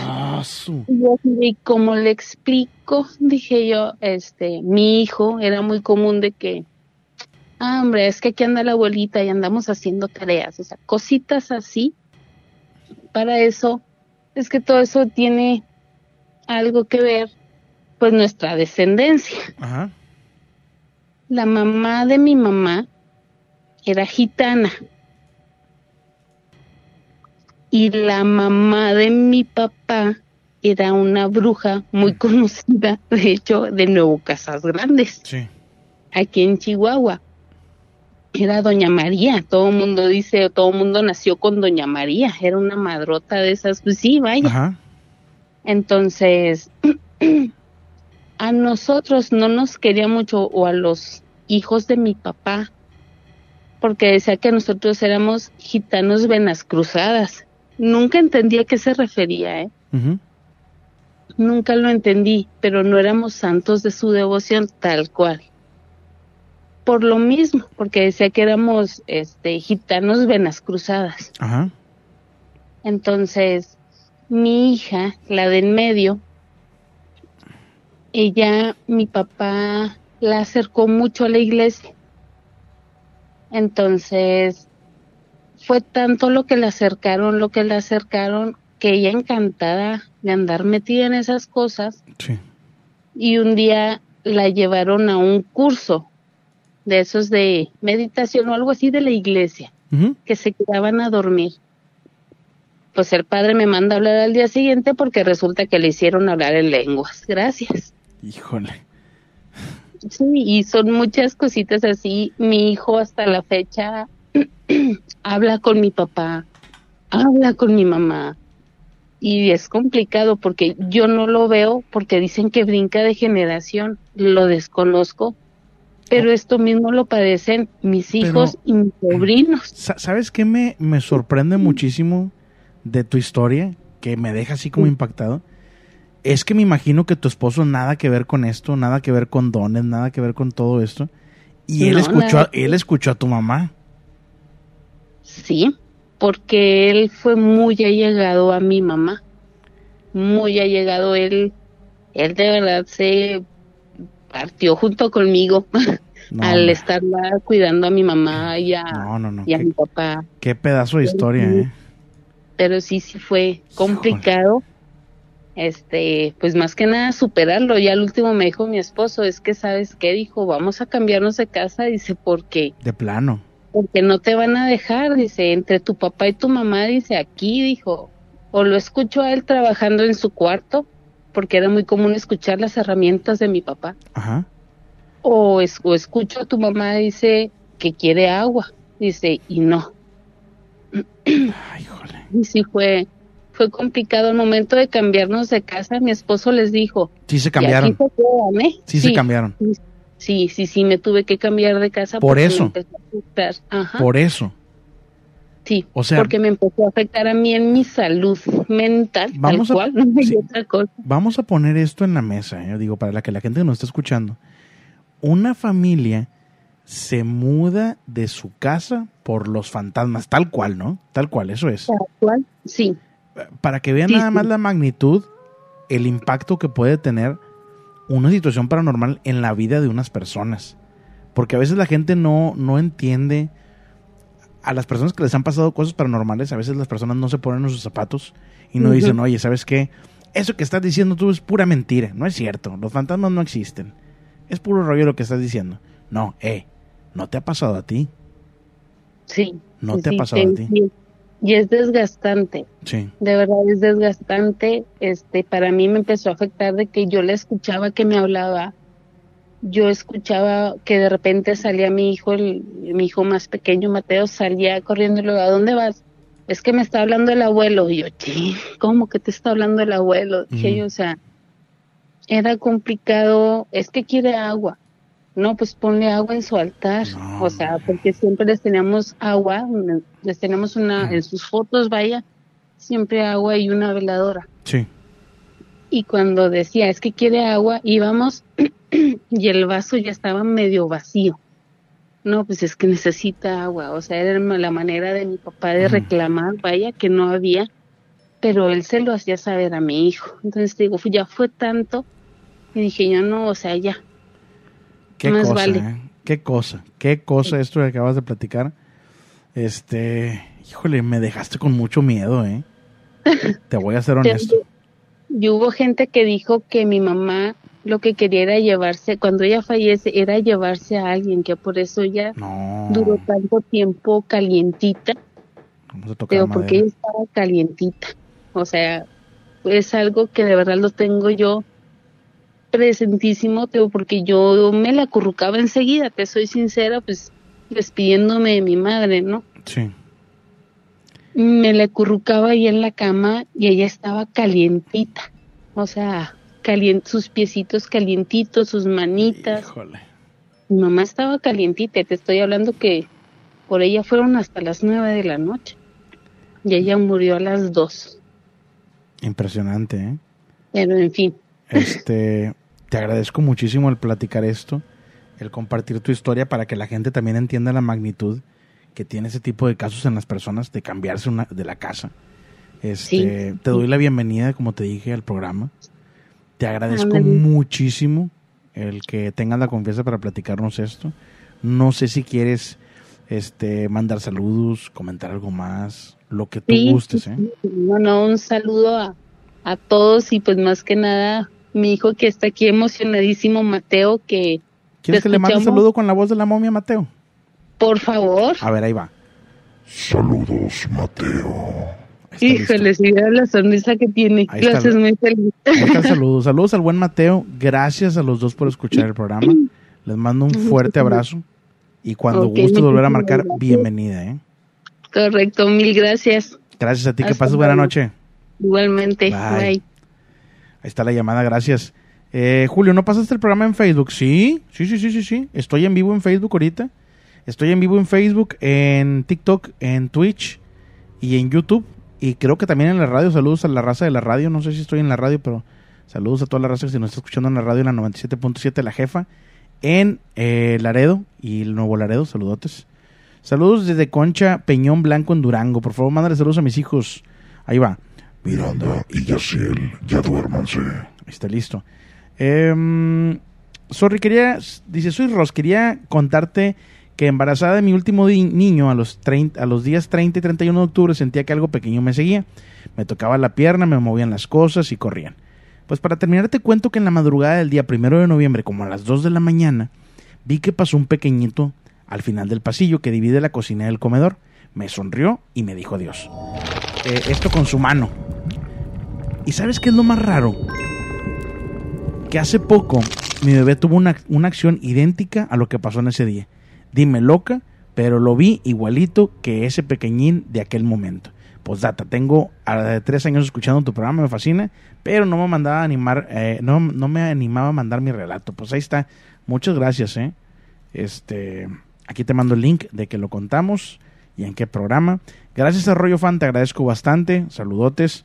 Ah, su- Y yo así de, ¿y cómo le explico? Dije yo, este, mi hijo era muy común de que, ah, hombre, es que aquí anda la abuelita y andamos haciendo tareas, o sea, cositas así. Para eso, es que todo eso tiene algo que ver, pues nuestra descendencia. Ajá. La mamá de mi mamá era gitana. Y la mamá de mi papá era una bruja muy conocida, de hecho, de Nuevo Casas Grandes, Sí. aquí en Chihuahua. Era Doña María, todo el mundo dice, todo el mundo nació con Doña María, era una madrota de esas, pues sí, vaya. Ajá. Entonces, a nosotros no nos quería mucho, o a los hijos de mi papá, porque decía que nosotros éramos gitanos venas cruzadas. Nunca entendí a qué se refería, ¿eh? Nunca lo entendí, pero no éramos santos de su devoción tal cual. Por lo mismo, porque decía que éramos este gitanos venas cruzadas. Ajá. Entonces, mi hija, la de en medio, ella, mi papá la acercó mucho a la iglesia. Entonces, fue tanto lo que la acercaron, lo que la acercaron, que ella encantada de andar metida en esas cosas, Sí. y un día la llevaron a un curso de esos de meditación o algo así de la iglesia que se quedaban a dormir. Pues el padre me manda a hablar al día siguiente porque resulta que le hicieron hablar en lenguas. Gracias. Híjole. Sí, y son muchas cositas así. Mi hijo hasta la fecha habla con mi papá, habla con mi mamá. Y es complicado porque yo no lo veo porque dicen que brinca de generación. Lo desconozco. Pero esto mismo lo padecen mis Pero- hijos y mis sobrinos. Sa- ¿Sabes qué me, me sorprende muchísimo de tu historia? Que me deja así como impactado. Es que me imagino que tu esposo nada que ver con esto, nada que ver con dones, nada que ver con todo esto. Y él No, escuchó, a, él escuchó a tu mamá. Sí, porque él fue muy allegado a mi mamá. Muy allegado él. Él de verdad se partió junto conmigo No, al estarla cuidando a mi mamá y a, no, no, no. y a Qué, mi papá. qué pedazo de historia, ¿eh? Pero sí, sí fue complicado. Este, pues más que nada superarlo. Ya al último me dijo mi esposo, es que sabes qué, dijo, vamos a cambiarnos de casa, dice, porque De plano. Porque no te van a dejar, dice, entre tu papá y tu mamá, dice, aquí, dijo, o lo escucho a él trabajando en su cuarto, porque era muy común escuchar las herramientas de mi papá, Ajá. o, es- o escucho a tu mamá, dice, que quiere agua, dice, y no. Ay, híjole. Y sí fue, fue complicado el momento de cambiarnos de casa, mi esposo les dijo, Sí se "Y cambiaron. se quedan, ¿eh?". Sí, se cambiaron. Sí, sí, sí, me tuve que cambiar de casa. Por eso. me a. Ajá. Por eso. Sí, O sea- porque me empezó a afectar a mí en mi salud mental, Vamos a- tal cual, no sí. otra cosa. Vamos a poner esto en la mesa, ¿eh? digo, para la que la gente que nos está escuchando. Una familia se muda de su casa por los fantasmas, tal cual, ¿no? Tal cual, eso es. Tal cual, sí, Para que vean Sí, nada sí. más la magnitud, el impacto que puede tener una situación paranormal en la vida de unas personas. Porque a veces la gente no, no entiende a las personas que les han pasado cosas paranormales, a veces las personas no se ponen en sus zapatos y no Ujú. dicen, oye, ¿sabes qué? Eso que estás diciendo tú es pura mentira, no es cierto, los fantasmas no existen. Es puro rollo lo que estás diciendo. No, eh, no te ha pasado a ti. sí. No sí, te ha pasado sí, a ti. sí. Y es desgastante, Sí. de verdad es desgastante. Este, para mí me empezó a afectar de que yo le escuchaba que me hablaba. Yo escuchaba que de repente salía mi hijo, el, mi hijo más pequeño, Mateo, salía corriendo y le ¿a dónde vas? Es que me está hablando el abuelo. Y yo, "Chin, ¿cómo que te está hablando el abuelo? Dije yo, o sea, era complicado. Es que quiere agua. No, pues ponle agua en su altar. No. O sea, porque siempre les teníamos agua, les tenemos una, en sus fotos, vaya, siempre agua y una veladora. Sí. Y cuando decía, es que quiere agua, íbamos y el vaso ya estaba medio vacío. No, pues es que necesita agua. O sea, era la manera de mi papá de reclamar, vaya, que no había. Pero él se lo hacía saber a mi hijo. Entonces digo, ya fue tanto. Y dije, yo no, o sea, ya. Qué Más cosa, vale. ¿eh? Qué cosa, qué cosa esto que acabas de platicar. Este, híjole, me dejaste con mucho miedo, ¿eh? Te voy a ser honesto. Y hubo gente que dijo que mi mamá lo que quería era llevarse, cuando ella fallece, era llevarse a alguien, que por eso ella No. duró tanto tiempo calientita, Vamos a tocar pero porque ella estaba calientita. O sea, es algo que de verdad lo tengo yo presentísimo, pero porque yo me la acurrucaba enseguida, te soy sincera, pues despidiéndome de mi madre, ¿no? Sí. me la acurrucaba ahí en la cama y ella estaba calientita. O sea, sus piecitos calientitos, sus manitas. Híjole. Mi mamá estaba calientita. Te estoy hablando que por ella fueron hasta las nueve de la noche. Y ella murió a las dos. Impresionante, ¿eh? Pero en fin, Este, te agradezco muchísimo el platicar esto, el compartir tu historia para que la gente también entienda la magnitud que tiene ese tipo de casos en las personas de cambiarse una, de la casa. Este, Sí. te doy la bienvenida, como te dije, al programa. Te agradezco muchísimo el que tengas la confianza para platicarnos esto. No sé si quieres este mandar saludos, comentar algo más, lo que tú sí, gustes, ¿eh? Bueno, un saludo a, a todos y pues más que nada mi hijo que está aquí emocionadísimo, Mateo, que ¿Quieres te que le mande un saludo con la voz de la momia, Mateo? por favor, A ver, ahí va. Saludos, Mateo. Híjole, si la sonrisa que tiene, Ahí haces muy feliz. Ahí está el saludo. Saludos al buen Mateo. Gracias a los dos por escuchar el programa. Les mando un fuerte abrazo. Y cuando Ok, gustes volver a marcar, gracias. bienvenida. ¿eh? Correcto, mil gracias. Gracias a ti. Que pases buena noche. Igualmente, Bye. bye. Ahí está la llamada. Gracias. Eh, Julio, ¿no pasaste el programa en Facebook? Sí, sí, sí, sí, sí, sí. Estoy en vivo en Facebook ahorita. Estoy en vivo en Facebook, en TikTok, en Twitch y en YouTube. Y creo que también en la radio. Saludos a la raza de la radio. No sé si estoy en la radio, pero saludos a toda la raza que se nos está escuchando en la radio, en la 97.7, la jefa. En eh, Laredo y el Nuevo Laredo. Saludotes. Saludos desde Concha Peñón Blanco en Durango. Por favor, mándale saludos a mis hijos. Ahí va. Miranda y Yaciel, ya duérmanse. Está listo. Em, sorry, quería, dice, soy Ross, quería contarte que embarazada de mi último niño a los, 30, a los días 30 y 31 de octubre sentía que algo pequeño me seguía. Me tocaba la pierna, me movían las cosas y corrían. Pues para terminar te cuento que en la madrugada del día primero de noviembre, como a las 2 de la mañana, vi que pasó un pequeñito al final del pasillo que divide la cocina del comedor. Me sonrió y me dijo adiós. Eh, esto con su mano. ¿Y sabes qué es lo más raro? que hace poco mi bebé tuvo una, una acción idéntica a lo que pasó en ese día. Dime loca, pero lo vi igualito que ese pequeñín de aquel momento. Pues data, tengo a, tres años escuchando tu programa, me fascina, pero no me mandaba animar, eh, no, no me animaba a mandar mi relato. Pues ahí está. Muchas gracias, eh. Este, aquí te mando el link de que lo contamos y en qué programa. Gracias a Rollo Fan, te agradezco bastante. Saludotes.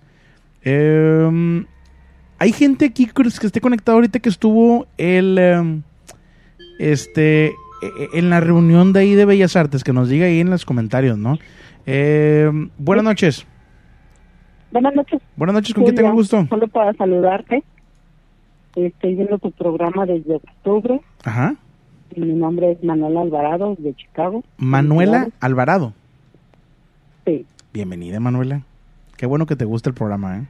Eh, hay gente aquí que esté conectado ahorita que estuvo el em, este e, e, en la reunión de ahí de Bellas Artes, que nos diga ahí en los comentarios, ¿no? Em, buenas noches. Buenas noches. Buenas noches, ¿con quién tengo gusto? Solo para saludarte. Estoy viendo tu programa desde octubre. Ajá. Mi nombre es Manuela Alvarado, de Chicago. Manuela Alvarado. Sí. Bienvenida, Manuela. Qué bueno que te gusta el programa, ¿eh?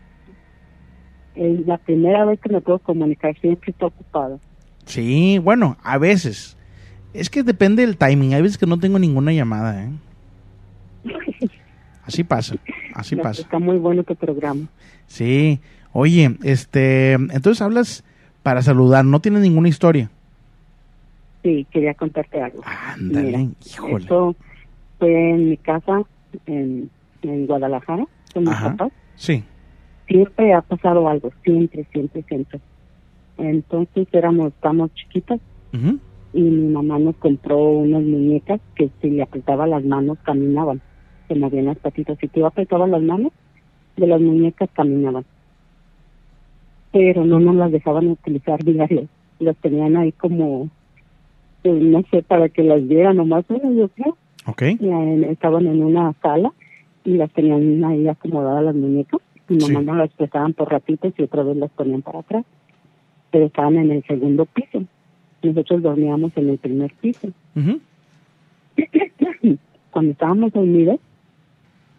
Es la primera vez que me puedo comunicar, siempre estoy ocupado. Sí, bueno, a veces. Es que depende del timing. Hay veces que no tengo ninguna llamada, ¿eh? Así pasa, así pasa. Está muy bueno tu programa. Sí. Oye, este, entonces hablas para saludar, no tienes ninguna historia. Sí, quería contarte algo. Ándale, híjole. Esto fue en mi casa en, en Guadalajara con mis Ajá. papás. Sí. Siempre ha pasado algo, siempre, siempre, siempre. Entonces éramos, estamos chiquitas y mi mamá nos compró unas muñecas que si le apretaba las manos caminaban, se movían las patitas. Si te apretaba las manos, de las muñecas caminaban. Pero no nos las dejaban utilizar diario, las tenían ahí como, pues, no sé, para que las vieran nomás, una, yo creo. Ok. Y, eh, estaban en una sala y las tenían ahí acomodadas las muñecas. Mi mamá Sí. no las prestaban por ratitos y otra vez las ponían para atrás. Pero estaban en el segundo piso. Nosotros dormíamos en el primer piso. Ujú. Cuando estábamos dormidos,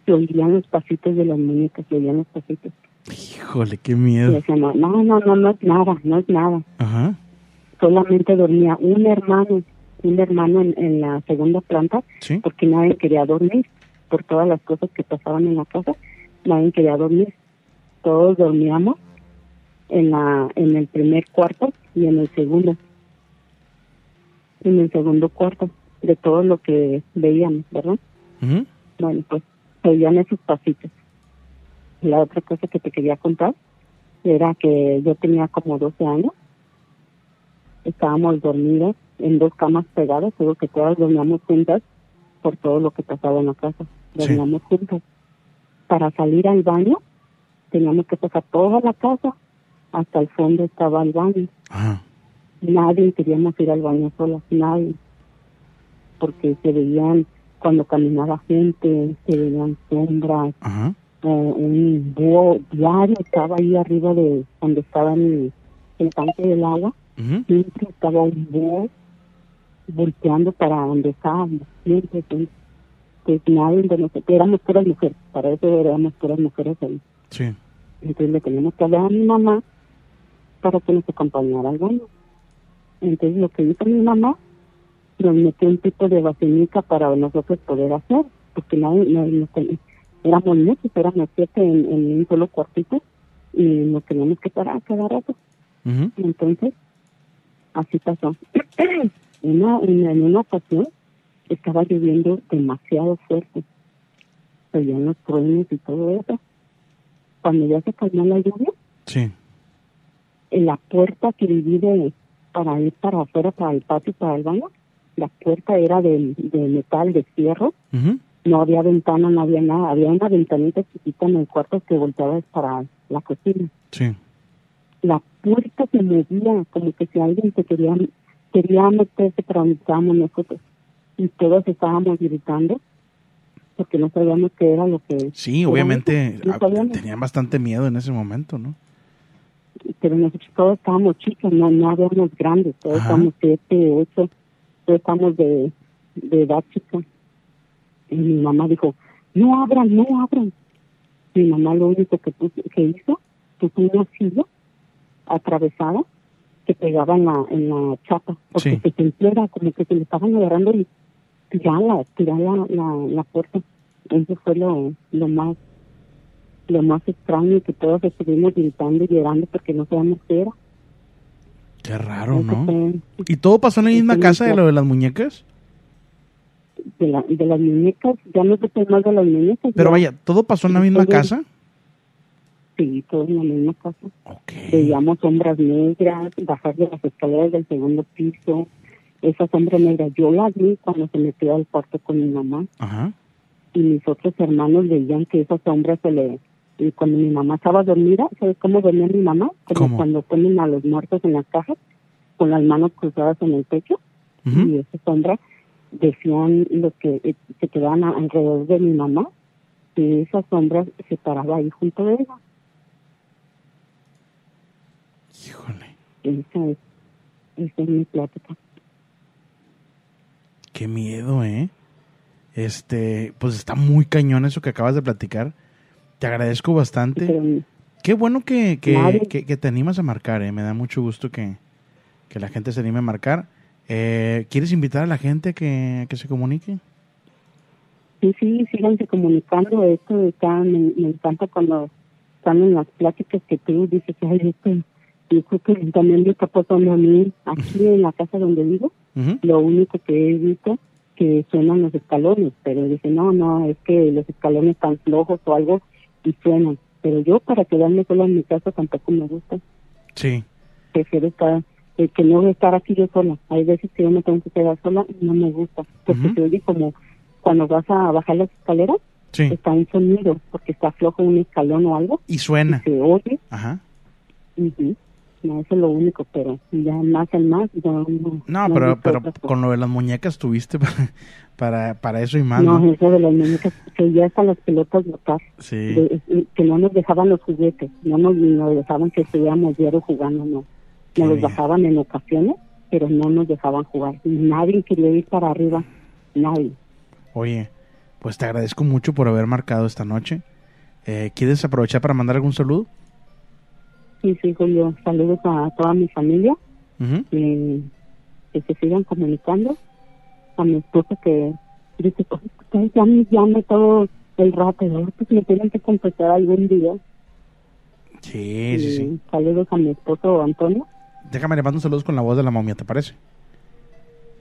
se oían los pasitos de las muñecas, se oían los pasitos. Híjole, qué Y miedo. decíamos, no, no, no, no es nada, no es nada. Ajá. Solamente dormía un hermano, un hermano en, en la segunda planta, Sí. porque nadie quería dormir por todas las cosas que pasaban en la casa nadie quería dormir. Todos dormíamos en la en el primer cuarto y en el segundo. En el segundo cuarto de todo lo que veíamos verdad bueno pues oían esos pasitos. La otra cosa que te quería contar era que yo tenía como 12 años estábamos dormidas en dos camas pegadas, creo que todas dormíamos juntas por todo lo que pasaba en la casa. Sí. Dormíamos juntas. Para salir al baño, teníamos que pasar toda la casa, hasta el fondo estaba el baño. Ajá. Nadie queríamos ir al baño solas, nadie. Porque se veían, cuando caminaba gente, se veían sombras, Ajá. eh, un búho diario estaba ahí arriba de donde estaba el, el tanque del agua siempre estaba un búho volteando para donde estábamos, siempre, siempre. Pues nadie de nosotros, éramos puras mujeres, para eso éramos puras mujeres ahí. Sí. Entonces le teníamos que hablar a mi mamá para que nos acompañara al baño. Entonces lo que hizo mi mamá, nos metió un tipo de vacinica para nosotros poder hacer, porque nadie, nadie nos éramos muchos, éramos siete en, en un solo cuartito y nos teníamos que parar cada rato. Ujú. Entonces, así pasó. una, en, en una ocasión estaba lloviendo demasiado fuerte. Se oían los truenos y todo eso. Cuando ya se calmó la lluvia, Sí. en la puerta que divide para ir para afuera, para el patio, para el baño, la puerta era de, de metal, de fierro. No había ventana, no había nada. Había una ventanita chiquita en el cuarto que volteaba para la cocina. Sí. la puerta se movía como que si alguien se quería quería meterse estábamos nosotros. Y todos estábamos gritando porque no sabíamos qué era lo que Sí, obviamente no ah, tenían bastante miedo en ese momento, ¿no? pero nosotros todos estábamos chicos no no habíamos grandes todos Ajá. estábamos siete ocho todos estábamos de, de edad chica. Y mi mamá dijo no abran no abran mi mamá lo único que que hizo puso una silla atravesada que pegaba en la en la chapa porque Sí. se sintiera como que se le estaban agarrando y tirarla tirar la, la, la puerta eso fue lo, lo más lo más extraño que todos estuvimos gritando y llorando porque no sabíamos qué era Qué raro, Eso ¿no? fue ¿Y todo pasó en la misma casa de lo de las muñecas? de, la, de las muñecas ya no sé más de las muñecas Pero ya- vaya, ¿todo pasó en la misma casa? Sí todo en la misma casa veíamos sombras negras bajar de las escaleras del segundo piso esa sombra negra yo la vi cuando se metió al cuarto con mi mamá Ajá. y mis otros hermanos veían que esa sombra se le... Y cuando mi mamá estaba dormida, ¿sabes cómo dormía mi mamá? Como ¿Cómo? cuando ponen a los muertos en las cajas, con las manos cruzadas en el pecho, y esa sombra decían los que eh, se quedaban a- alrededor de mi mamá, que esa sombra se paraba ahí junto de ella. Híjole, Esa es, esa es mi plática. qué miedo, ¿eh? Este, pues está muy cañón eso que acabas de platicar. Te agradezco bastante. Pero Qué bueno que, que- que te animas a marcar, ¿eh? Me da mucho gusto que, que la gente se anime a marcar. Eh, ¿Quieres invitar a la gente que, que se comunique? Sí, sí, síganse comunicando. Esto está, me, me encanta cuando están en las pláticas que tú dices, ay, esto, creo que también me está pasando a mí aquí en la casa donde vivo. Lo único que he visto que suenan los escalones, pero dice, no, no, es que los escalones están flojos o algo y suenan. Pero yo para quedarme sola en mi casa tampoco me gusta. Sí, Prefiero estar, eh, que no estar aquí yo sola. Hay veces que yo me tengo que quedar sola y no me gusta, porque Ujú. se oye como cuando vas a bajar las escaleras, sí. está un sonido, porque está flojo un escalón o algo, Y y suena. se oye. Ajá. ujú. No, eso es lo único, pero ya más al más, ya no. No, pero, pero con lo de las muñecas tuviste para, para, para eso y más, No, ¿no? eso de las muñecas, que ya hasta las pelotas botar, Sí. de- eh, que no nos dejaban los juguetes, no nos, nos dejaban que estuviéramos diario jugando, no. Nos los bajaban en ocasiones, pero no nos dejaban jugar. Nadie quería ir para arriba, nadie. Oye, pues te agradezco mucho por haber marcado esta noche. Eh, ¿Quieres aprovechar para mandar algún saludo? Sí, sí, Julio, saludos a toda mi familia, eh, que se sigan comunicando, a mi esposa que dice, "Ay, ustedes ya me llame todo el rato, ¿no? pues me tienen que contestar algún día. Sí, sí, sí. Saludos a mi esposo Antonio. Déjame le mando saludos con la voz de la momia, ¿te parece?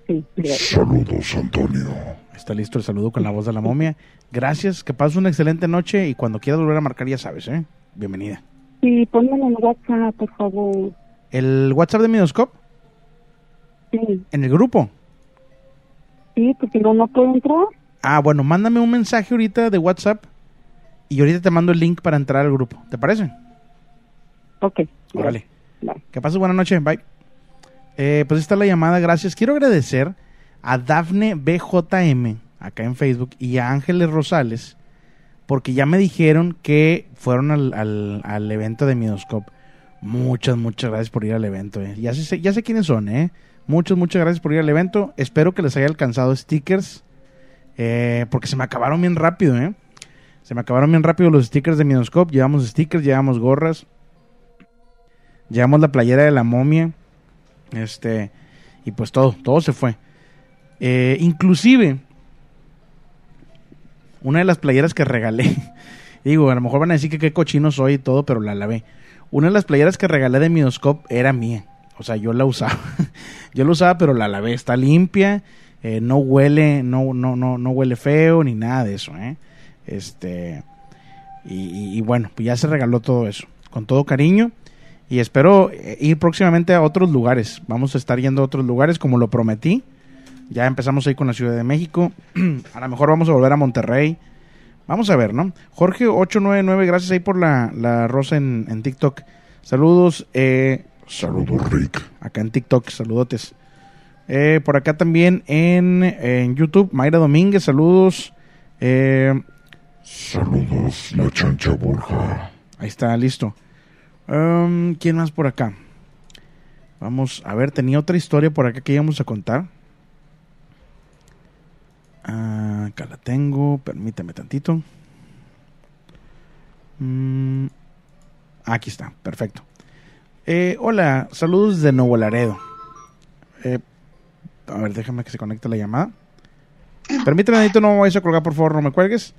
Sí, gracias. Saludos, Antonio. Está listo el saludo con la voz de la momia. Gracias, que pases una excelente noche y cuando quieras volver a marcar ya sabes, ¿eh? Bienvenida. Sí, ponme en el WhatsApp, por favor. ¿El WhatsApp de Midoscope? Sí, ¿En el grupo? sí, porque no, no puedo entrar. Ah, bueno, mándame un mensaje ahorita de WhatsApp y ahorita te mando el link para entrar al grupo. ¿Te parece? Ok. Órale. Bye. Que pases buena noche. Bye. Eh, pues esta es la llamada. Gracias. Quiero agradecer a Dafne BJM acá en Facebook y a Ángeles Rosales porque ya me dijeron que fueron al, al, al evento de Midoscope. Muchas, muchas gracias por ir al evento. eh. Ya, sé, ya sé quiénes son, ¿eh? Muchas, muchas gracias por ir al evento. Espero que les haya alcanzado stickers eh, porque se me acabaron bien rápido, ¿eh? Se me acabaron bien rápido los stickers de Midoscope. Llevamos stickers, llevamos gorras. Llevamos la playera de la momia. Este. Y pues todo, todo se fue. Eh, inclusive, una de las playeras que regalé. digo, a lo mejor van a decir que qué cochino soy y todo, pero la lavé. Una de las playeras que regalé de Midoscope era mía. O sea, yo la usaba. yo la usaba, pero la lavé. Está limpia. eh, no huele, no, no, no, no huele feo ni nada de eso, ¿eh? Este. Y, y- bueno, pues ya se regaló todo eso. Con todo cariño. Y espero eh, ir próximamente a otros lugares. Vamos a estar yendo a otros lugares como lo prometí. Ya empezamos ahí con la Ciudad de México. a lo mejor vamos a volver a Monterrey. Vamos a ver, ¿no? Jorge899, gracias ahí por la, la rosa en, en TikTok. Saludos. Eh, Saludos, Rick. acá en TikTok, saludotes. Eh, por acá también en, en YouTube, Mayra Domínguez, saludos. Eh, Saludos, la chancha Borja. Ahí está, listo. Um, ¿Quién más por acá? Vamos a ver, tenía otra historia por acá que íbamos a contar. Ah, acá la tengo, permíteme tantito. Mm, aquí está, perfecto. Eh, hola, saludos de Nuevo Laredo. Eh, a ver, déjame que se conecte la llamada. Permíteme, no me vayas a colgar, por favor, no me cuelgues.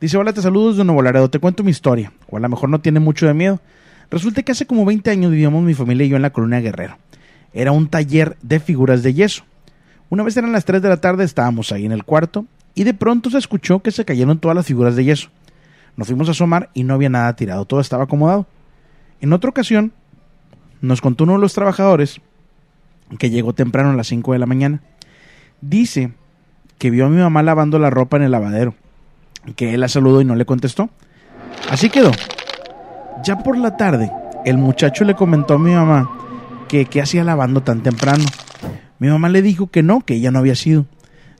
Dice, hola, te saludos de Nuevo Laredo, te cuento mi historia. O a lo mejor no tiene mucho de miedo. Resulta que hace como 20 años vivíamos mi familia y yo en la colonia Guerrero. Era un taller de figuras de yeso. Una vez eran las 3 de la tarde, estábamos ahí en el cuarto y de pronto se escuchó que se cayeron todas las figuras de yeso. Nos fuimos a asomar y no había nada tirado, todo estaba acomodado. En otra ocasión, nos contó uno de los trabajadores que llegó temprano a las 5 de la mañana. Dice que vio a mi mamá lavando la ropa en el lavadero que él la saludó y no le contestó. Así quedó. Ya por la tarde, el muchacho le comentó a mi mamá que qué hacía lavando tan temprano. Mi mamá le dijo que no, que ella no había sido.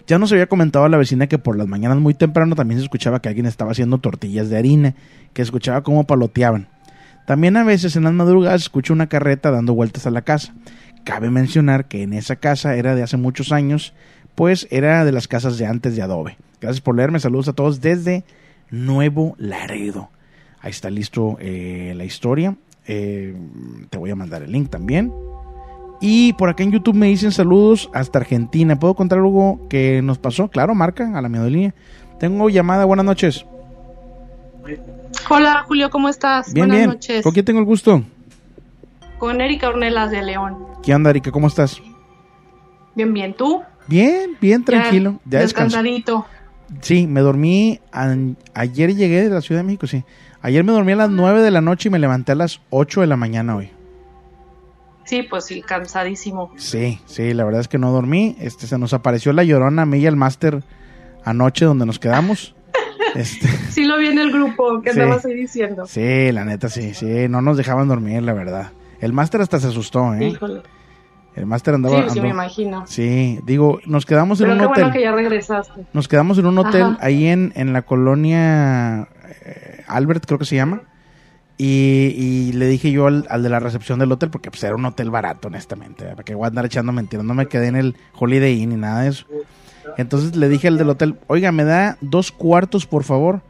Ya nos había comentado a la vecina que por las mañanas muy temprano también se escuchaba que alguien estaba haciendo tortillas de harina, que escuchaba cómo paloteaban. También a veces en las madrugadas escucho una carreta dando vueltas a la casa. Cabe mencionar que en esa casa era de hace muchos años, pues era de las casas de antes de adobe. Gracias por leerme, saludos a todos desde Nuevo Laredo. Ahí está listo eh, la historia. Eh, te voy a mandar el link también. Y por acá en YouTube me dicen saludos hasta Argentina. ¿Puedo contar algo que nos pasó? Claro, marca a la línea. Tengo llamada, buenas noches. Hola Julio, ¿cómo estás? Bien, buenas bien. noches. ¿Con quién tengo el gusto? Con Erika Ornelas de León. ¿Qué onda, Erika? ¿Cómo estás? Bien, bien. ¿Tú? Bien, bien, tranquilo. Ya. Descansadito. Sí, me dormí. ayer llegué de la Ciudad de México, sí. Ayer me dormí a las 9 de la noche y me levanté a las 8 de la mañana hoy. Sí, pues sí, cansadísimo. Sí, sí, la verdad es que no dormí. Este, se nos apareció la llorona a mí y al máster anoche donde nos quedamos. Este, Sí lo vi en el grupo que Sí. andabas ahí diciendo. sí, la neta, sí, sí, no nos dejaban dormir, la verdad. El máster hasta se asustó, ¿eh? Híjole. El máster Sí, andaba. sí me andó- imagino. Sí, digo, nos quedamos en un hotel. bueno que ya regresaste. Nos quedamos en un hotel Ajá. ahí en, en la colonia eh, Albert, creo que se llama. Y, y le dije yo al, al de la recepción del hotel, porque pues era un hotel barato, honestamente. ¿Para que voy a andar echando mentiras? No me quedé en el Holiday Inn ni nada de eso. Entonces le dije al del hotel, oiga, ¿me da dos cuartos, por favor?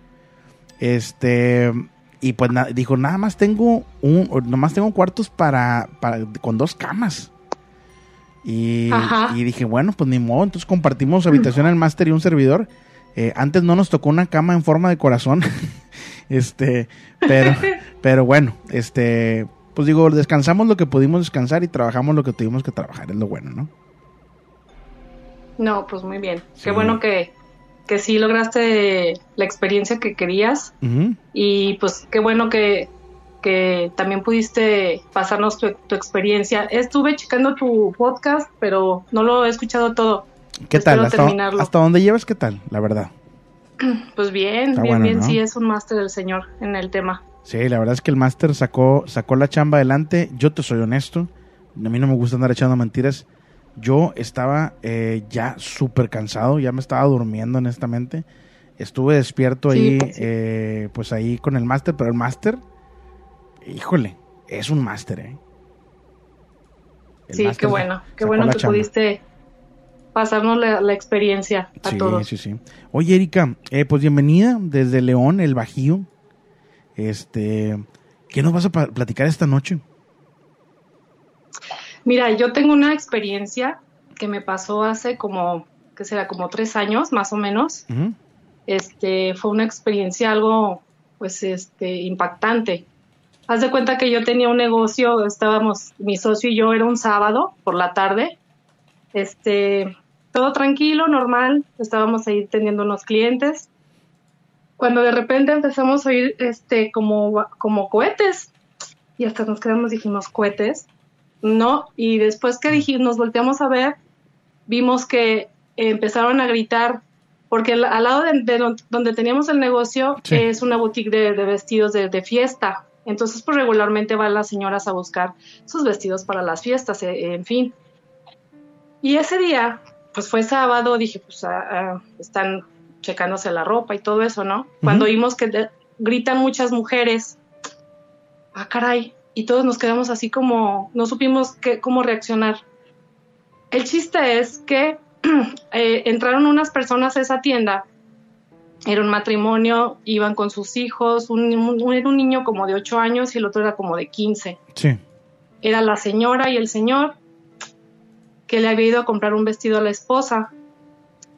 Este... Y pues na- dijo, nada más tengo un, nomás tengo cuartos para, para con dos camas. Y, dije, bueno, pues ni modo, entonces compartimos habitación el máster y un servidor. Eh, antes no nos tocó una cama en forma de corazón. este, pero, pero bueno, este, pues digo, descansamos lo que pudimos descansar y trabajamos lo que tuvimos que trabajar, es lo bueno, ¿no? No, pues muy bien. Sí. Qué bueno que, que sí lograste la experiencia que querías. Y pues qué bueno que, que también pudiste pasarnos tu, tu experiencia. Estuve checando tu podcast, pero no lo he escuchado todo. ¿Qué tal? ¿Hasta, terminarlo. ¿Hasta dónde llevas? ¿Qué tal? La verdad. Pues bien, Está bien, bueno, bien. ¿no? Sí, es un máster del señor en el tema. Sí, la verdad es que el máster sacó, sacó la chamba adelante. Yo te soy honesto. A mí no me gusta andar echando mentiras. Yo estaba eh, ya súper cansado, ya me estaba durmiendo honestamente. Estuve despierto Sí, ahí, pues sí. eh, pues ahí con el máster, pero el máster, híjole, es un máster, ¿eh? El sí, qué bueno. Qué bueno que chamba. pudiste pasarnos la, la experiencia a Sí, todos. sí, sí. Oye, Erika, eh, pues bienvenida desde León, el Bajío. Este, ¿qué nos vas a platicar esta noche? Mira, yo tengo una experiencia que me pasó hace como, que será como tres años más o menos. Este, fue una experiencia algo, pues, este, impactante. Haz de cuenta que yo tenía un negocio, estábamos, mi socio y yo, era un sábado por la tarde. Este, todo tranquilo, normal, estábamos ahí teniendo unos clientes. Cuando de repente empezamos a oír, este, como, como cohetes. Y hasta nos quedamos, dijimos, cohetes. No, y después que dijimos, nos volteamos a ver, vimos que empezaron a gritar, porque al, al lado de, de don- donde teníamos el negocio Sí. es una boutique de, de vestidos de, de fiesta. Entonces, pues regularmente van las señoras a buscar sus vestidos para las fiestas, eh, en fin. Y ese día, pues fue sábado, dije, pues ah, ah, están checándose la ropa y todo eso, ¿no? Cuando Ujú. oímos que de- gritan muchas mujeres, ah, caray, y todos nos quedamos así como, no supimos qué, cómo reaccionar. El chiste es que eh, entraron unas personas a esa tienda, era un matrimonio, iban con sus hijos, un, un- era un niño como de 8 años y el otro era como de 15 Sí. era la señora y el señor que le había ido a comprar un vestido a la esposa.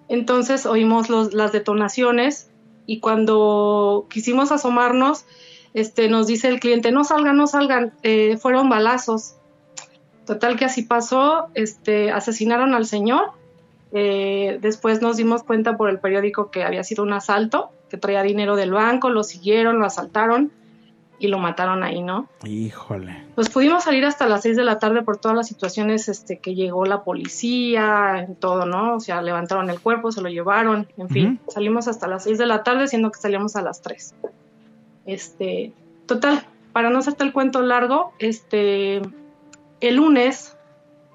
Entonces oímos los- las detonaciones y cuando quisimos asomarnos, este, nos dice el cliente, no salgan, no salgan, eh, fueron balazos. Total que así pasó, este, asesinaron al señor. Eh, después nos dimos cuenta por el periódico que había sido un asalto, que traía dinero del banco, lo siguieron, lo asaltaron y lo mataron ahí, ¿no? Híjole. Pues pudimos salir hasta las 6 de la tarde por todas las situaciones este, que llegó la policía, todo, ¿no? O sea, levantaron el cuerpo, se lo llevaron, en fin, salimos hasta las 6 de la tarde, siendo que salíamos a las 3. Este, total, para no hacerte el cuento largo, este, el lunes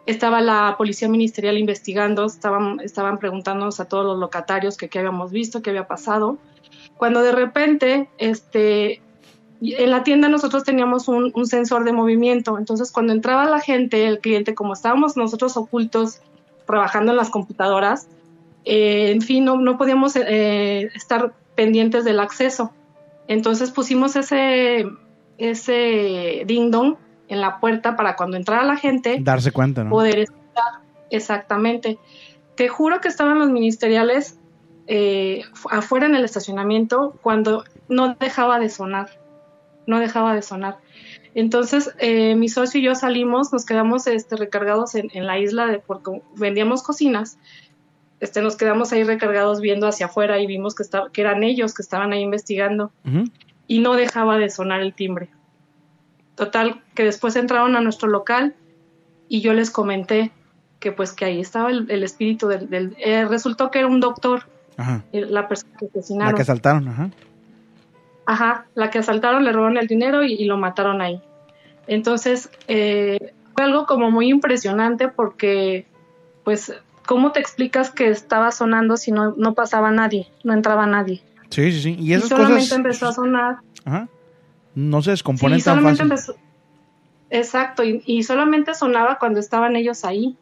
estaba la policía ministerial investigando, estaban, estaban preguntándonos a todos los locatarios que qué habíamos visto, qué había pasado. Cuando de repente, este, en la tienda nosotros teníamos un, un sensor de movimiento, entonces cuando entraba la gente, el cliente, como estábamos nosotros ocultos trabajando en las computadoras, eh, en fin, no, no podíamos eh, estar pendientes del acceso. Entonces pusimos ese, ese ding dong en la puerta para cuando entrara la gente Darse cuenta, ¿no? poder escuchar exactamente. Te juro que estaban los ministeriales eh, fu- afuera en el estacionamiento cuando no dejaba de sonar, no dejaba de sonar. Entonces eh, mi socio y yo salimos, nos quedamos este, recargados en, en la isla de porque vendíamos cocinas. Este, nos quedamos ahí recargados viendo hacia afuera y vimos que, esta- que eran ellos que estaban ahí investigando y no dejaba de sonar el timbre. Total, que después entraron a nuestro local y yo les comenté que pues que ahí estaba el, el espíritu del... del- eh, resultó que era un doctor, Ajá. eh, la persona que La asesinaron. que asaltaron, ajá. Ajá, la que asaltaron, le robaron el dinero y, y lo mataron ahí. Entonces, eh, fue algo como muy impresionante porque, pues, ¿cómo te explicas que estaba sonando si no, no pasaba nadie, no entraba nadie? Sí, sí, sí. Y Y esas solamente cosas empezó a sonar ajá, no se descomponen Sí, tan solamente fácil. empezó- Exacto, y, y solamente sonaba cuando estaban ellos ahí,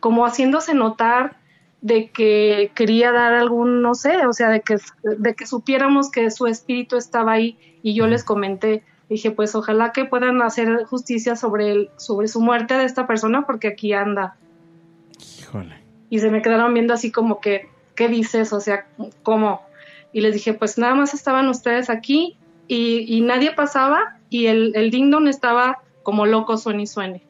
como haciéndose notar de que quería dar algún, no sé, o sea, de que, de que supiéramos que su espíritu estaba ahí y yo les comenté, dije, pues ojalá que puedan hacer justicia sobre, el, sobre su muerte de esta persona porque aquí anda. Híjole. Y se me quedaron viendo así como que, ¿qué dices? O sea, ¿cómo? Y les dije, pues nada más estaban ustedes aquí y, y nadie pasaba y el, el ding dong estaba como loco, suene y suene.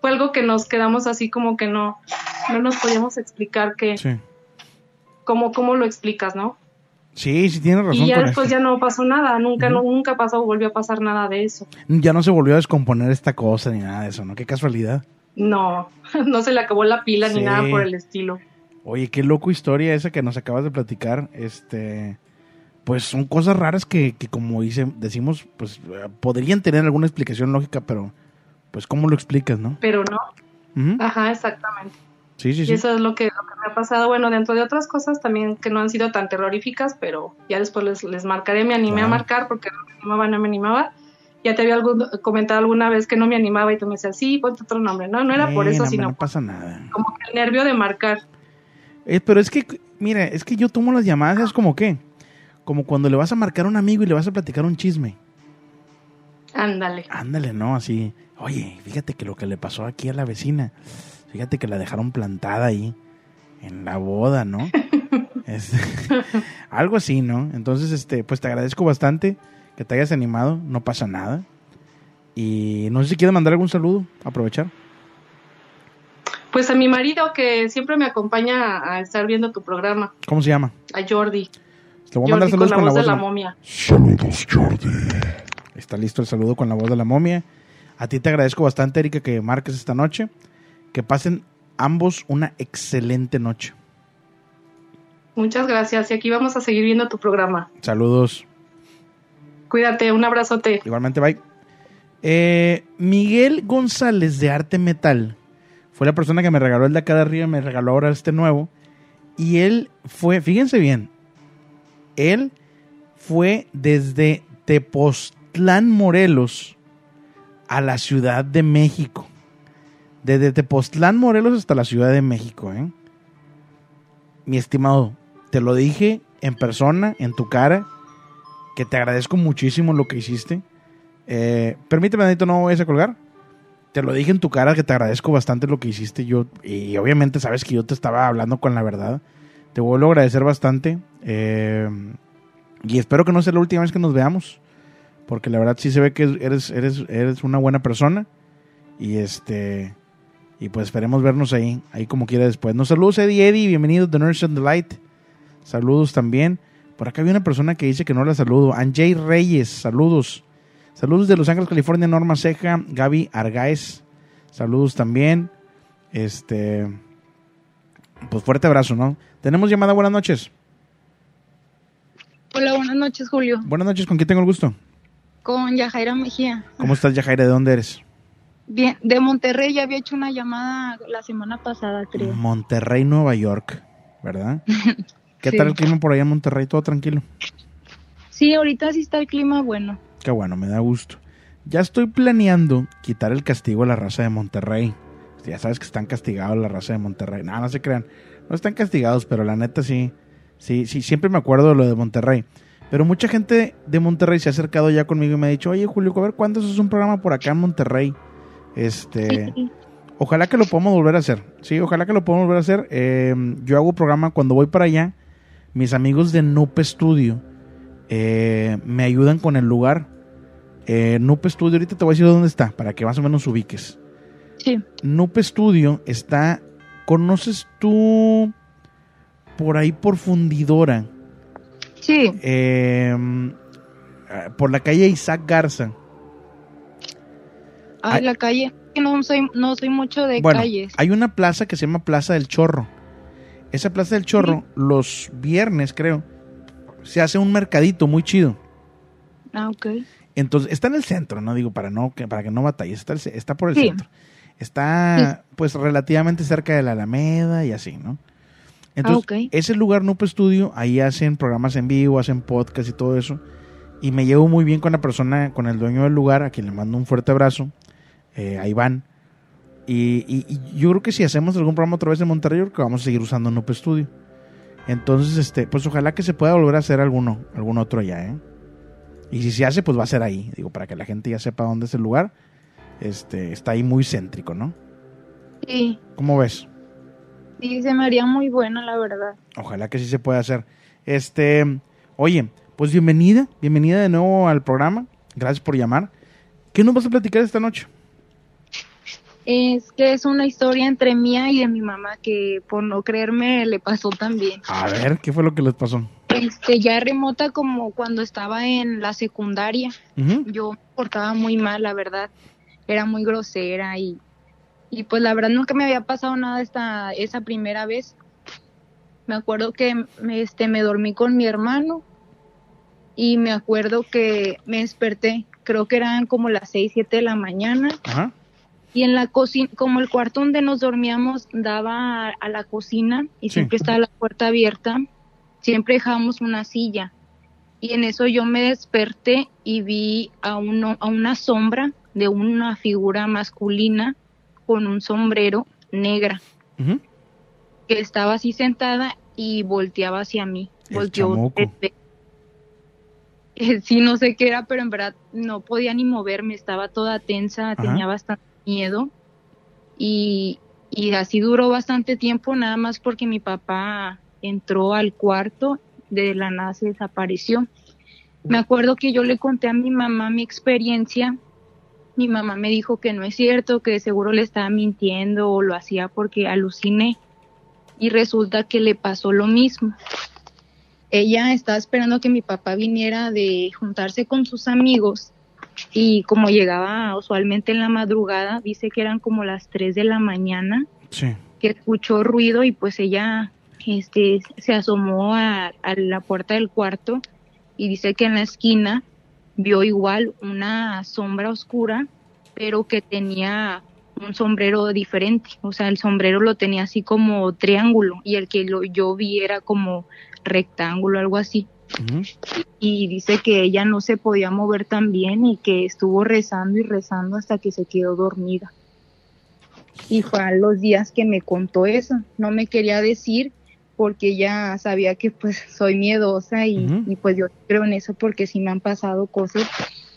Fue algo que nos quedamos así como que no, no nos podíamos explicar que, Sí. cómo, cómo lo explicas, ¿no? Sí, sí tienes razón Y ya después esto. ya no pasó nada, nunca, no, nunca pasó, volvió a pasar nada de eso. Ya no se volvió a descomponer esta cosa ni nada de eso, ¿no? Qué casualidad. No, no se le acabó la pila Sí. ni nada por el estilo. Oye, qué loco historia esa que nos acabas de platicar. Este, pues son cosas raras que, que como dice, decimos, pues eh, podrían tener alguna explicación lógica, pero pues cómo lo explicas, ¿no? Pero no, ajá, exactamente. Sí, sí, Y sí. eso es lo que, lo que me ha pasado, bueno, dentro de otras cosas también que no han sido tan terroríficas, pero ya después les, les marcaré, me animé a marcar porque no me animaba, no me animaba. Ya te había algún- comentado alguna vez que no me animaba y tú me decías, sí, ponte otro nombre. No, no era por eso, no, sino no pasa nada. como que el nervio de marcar. Eh, pero es que, mira, es que yo tomo las llamadas, es como que, como cuando le vas a marcar a un amigo y le vas a platicar un chisme. Ándale. Ándale, ¿no? Así, oye, fíjate que lo que le pasó aquí a la vecina, fíjate que la dejaron plantada ahí, en la boda, ¿no? Es- algo así, ¿no? Entonces, este, pues te agradezco bastante que te hayas animado, no pasa nada. Y no sé si quieres mandar algún saludo, aprovechar. Pues a mi marido que siempre me acompaña a, estar viendo tu programa, ¿Cómo se llama? a Jordi. Te voy a mandar con saludos la con la voz de voz la de la- momia. Saludos, Jordi. Está listo el saludo con la voz de la momia. A ti te agradezco bastante, Erika, que marques esta noche. Que pasen ambos una excelente noche. Muchas gracias y aquí vamos a seguir viendo tu programa. Saludos. Cuídate, un abrazote. Igualmente, bye. Eh, Miguel González de Arte Metal fue la persona que me regaló el de acá de arriba, me regaló ahora este nuevo. Y él fue, fíjense bien, él fue desde Tepoztlán, Morelos, a la Ciudad de México. Desde Tepoztlán, Morelos hasta la Ciudad de México, ¿eh? Mi estimado, te lo dije en persona, en tu cara, que te agradezco muchísimo lo que hiciste. Eh, permíteme, Danito, no vayas a colgar. Te lo dije en tu cara que te agradezco bastante lo que hiciste. Yo, y obviamente sabes que yo te estaba hablando con la verdad. Te vuelvo a agradecer bastante. eh, y espero que no sea la última vez que nos veamos. Porque la verdad sí se ve que eres, eres, eres una buena persona. Y este. Y pues esperemos vernos ahí, ahí como quiera después. Nos saludos, Eddie Eddie, bienvenido de Nurse and the Light. Saludos también. Por acá había una persona que dice que no la saludo. Anjay Reyes, saludos. Saludos de Los Ángeles, California, Norma Ceja, Gaby Argaez. Saludos también. Este. Pues fuerte abrazo, ¿no? Tenemos llamada, buenas noches. Hola, buenas noches, Julio. Buenas noches, ¿con quién tengo el gusto? Con Yajaira Mejía. ¿Cómo estás, Yajaira? ¿De dónde eres? Bien, de Monterrey ya había hecho una llamada la semana pasada, creo. Monterrey, Nueva York, ¿verdad? ¿Qué Sí. tal el clima por allá en Monterrey? ¿Todo tranquilo? Sí, ahorita sí está el clima bueno. Qué bueno, me da gusto. Ya estoy planeando quitar el castigo a la raza de Monterrey. Ya sabes que están castigados la raza de Monterrey. No, no se crean. No están castigados, pero la neta sí. Sí, sí, siempre me acuerdo de lo de Monterrey. Pero mucha gente de Monterrey se ha acercado ya conmigo y me ha dicho, oye Julio, a ver cuándo haces un programa por acá en Monterrey. Este, ojalá que lo podamos volver a hacer. Sí, ojalá que lo podamos volver a hacer. Eh, yo hago programa cuando voy para allá. Mis amigos de Nupe Studio eh, me ayudan con el lugar. Eh, Nupe Studio, ahorita te voy a decir dónde está, para que más o menos ubiques. Sí. Nupe Studio está, ¿conoces tú por ahí por Fundidora? Sí, Eh, por la calle Isaac Garza. a Ay. la calle. No soy, no soy mucho de bueno, calles. hay una plaza que se llama Plaza del Chorro. Esa Plaza del Chorro, los viernes creo, se hace un mercadito muy chido. Ah, ok. Entonces, está en el centro, no digo para no que para que no batalles, está, el está por el Sí. centro. Está pues relativamente cerca de la Alameda y así, ¿no? Entonces, Ah, ese lugar Nupe Studio, ahí hacen programas en vivo, hacen podcast y todo eso. Y me llevo muy bien con la persona, con el dueño del lugar, a quien le mando un fuerte abrazo, eh, a Iván. Y, y- y yo creo que si hacemos algún programa otra vez en Monterrey, creo que vamos a seguir usando Nupe Studio. Entonces, este, pues ojalá que se pueda volver a hacer alguno, algún otro allá, ¿eh? Y si se hace, pues va a ser ahí, digo, para que la gente ya sepa dónde es el lugar. Este, está ahí muy céntrico, ¿no? Sí, ¿Cómo ves? Sí, se me haría muy buena, la verdad. Ojalá que sí se pueda hacer. Este, oye, pues bienvenida, bienvenida de nuevo al programa. Gracias por llamar. ¿Qué nos vas a platicar esta noche? Es que es una historia entre mía y de mi mamá que por no creerme le pasó también. A ver, ¿qué fue lo que les pasó? Este, ya remota como cuando estaba en la secundaria. Ujú. Yo me portaba muy mal, la verdad. Era muy grosera y, y pues la verdad nunca me había pasado nada esta, esa primera vez. Me acuerdo que me, este, me dormí con mi hermano y me acuerdo que me desperté, creo que eran como las 6, 7 de la mañana Ajá. y en la cocina, como el cuarto donde nos dormíamos daba a, a la cocina y Sí. siempre estaba la puerta abierta, siempre dejábamos una silla. Y en eso yo me desperté y vi a, uno, a una sombra de una figura masculina con un sombrero negra que estaba así sentada y volteaba hacia mí. El Volteó. Eh, Sí, no sé qué era, pero en verdad no podía ni moverme, estaba toda tensa, Ajá. tenía bastante miedo. Y, y así duró bastante tiempo, nada más porque mi papá entró al cuarto, de la nada se desapareció. Me acuerdo que yo le conté a mi mamá mi experiencia. Mi mamá me dijo que no es cierto, que seguro le estaba mintiendo o lo hacía porque aluciné. Y resulta que le pasó lo mismo. Ella estaba esperando que mi papá viniera de juntarse con sus amigos y como llegaba usualmente en la madrugada, dice que eran como las 3 de la mañana, Sí. que escuchó ruido y pues ella este, se asomó a, a la puerta del cuarto y dice que en la esquina vio igual una sombra oscura, pero que tenía un sombrero diferente, o sea, el sombrero lo tenía así como triángulo y el que lo, yo vi era como rectángulo, algo así y dice que ella no se podía mover tan bien y que estuvo rezando y rezando hasta que se quedó dormida. Y fue a los días que me contó eso. No me quería decir porque ella sabía que pues soy miedosa y, pues yo creo en eso porque sí me han pasado cosas.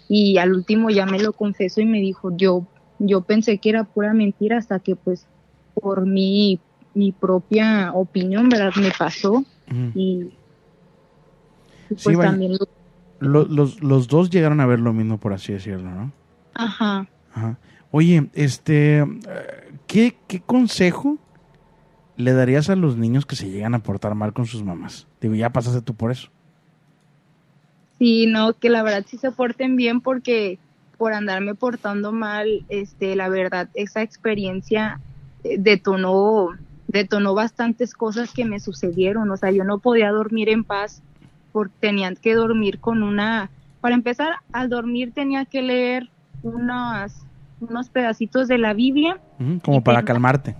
Y al último ya me lo confesó y me dijo yo yo pensé que era pura mentira hasta que pues por mi mi propia opinión verdad me pasó. Y, pues también lo- Lo- los, los dos llegaron a ver lo mismo, por así decirlo, ¿no? ajá. Ajá. Oye, este, eh, ¿qué, ¿qué consejo le darías a los niños que se llegan a portar mal con sus mamás? Digo, ya pasaste tú por eso. Sí, no, que la verdad sí se porten bien porque por andarme portando mal, este, la verdad, esa experiencia eh, detonó, detonó bastantes cosas que me sucedieron. O sea, yo no podía dormir en paz porque tenían que dormir con una, para empezar, al dormir tenía que leer unos, unos pedacitos de la Biblia. Como para calmarte.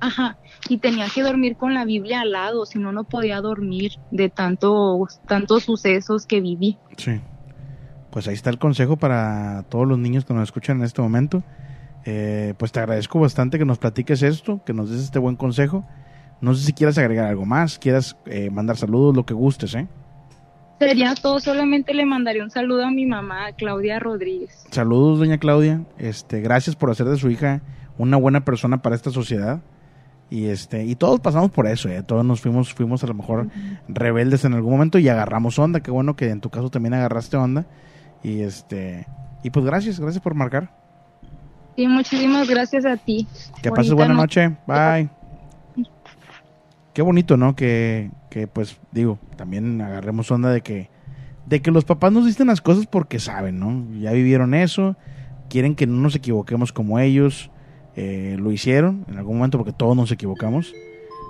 Ajá, y tenía que dormir con la Biblia al lado, si no, no podía dormir de tantos, tantos sucesos que viví. Sí. Pues ahí está el consejo para todos los niños que nos escuchan en este momento. Eh, pues te agradezco bastante que nos platiques esto, que nos des este buen consejo. No sé si quieras agregar algo más, quieras eh, mandar saludos, lo que gustes, ¿eh? Sería todo, solamente le mandaré un saludo a mi mamá, Claudia Rodríguez. Saludos, doña Claudia. Este, gracias por hacer de su hija una buena persona para esta sociedad. Y este, y todos pasamos por eso, ¿eh? todos nos fuimos, fuimos a lo mejor rebeldes en algún momento y agarramos onda. Qué bueno que en tu caso también agarraste onda. Y este, y pues gracias, gracias por marcar. Sí, muchísimas gracias a ti. Que pases buena no- noche. Bye. Qué bonito, ¿no? Que, que pues digo, también agarremos onda de que de que los papás nos dicen las cosas porque saben, ¿no? Ya vivieron eso, quieren que no nos equivoquemos como ellos eh, lo hicieron en algún momento porque todos nos equivocamos.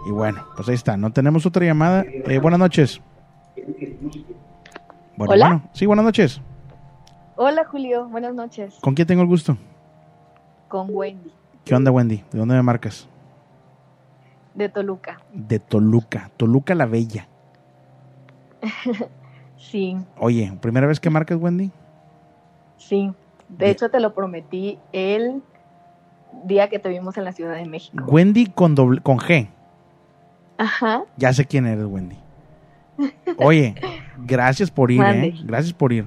Y bueno, pues ahí está, no tenemos otra llamada. Eh, buenas noches. Bueno, Hola. bueno, sí, buenas noches. Hola Julio, buenas noches. ¿Con quién tengo el gusto? Con Wendy, ¿Qué onda, Wendy? ¿De dónde me marcas? de Toluca. De Toluca, Toluca la Bella. sí, Oye, ¿primera vez que marcas, Wendy? sí. De hecho, te lo prometí el día que te vimos en la Ciudad de México. Wendy con, doble, con G. Ajá. Ya sé quién eres, Wendy. Oye, gracias por ir, Mande. ¿eh? Gracias por ir.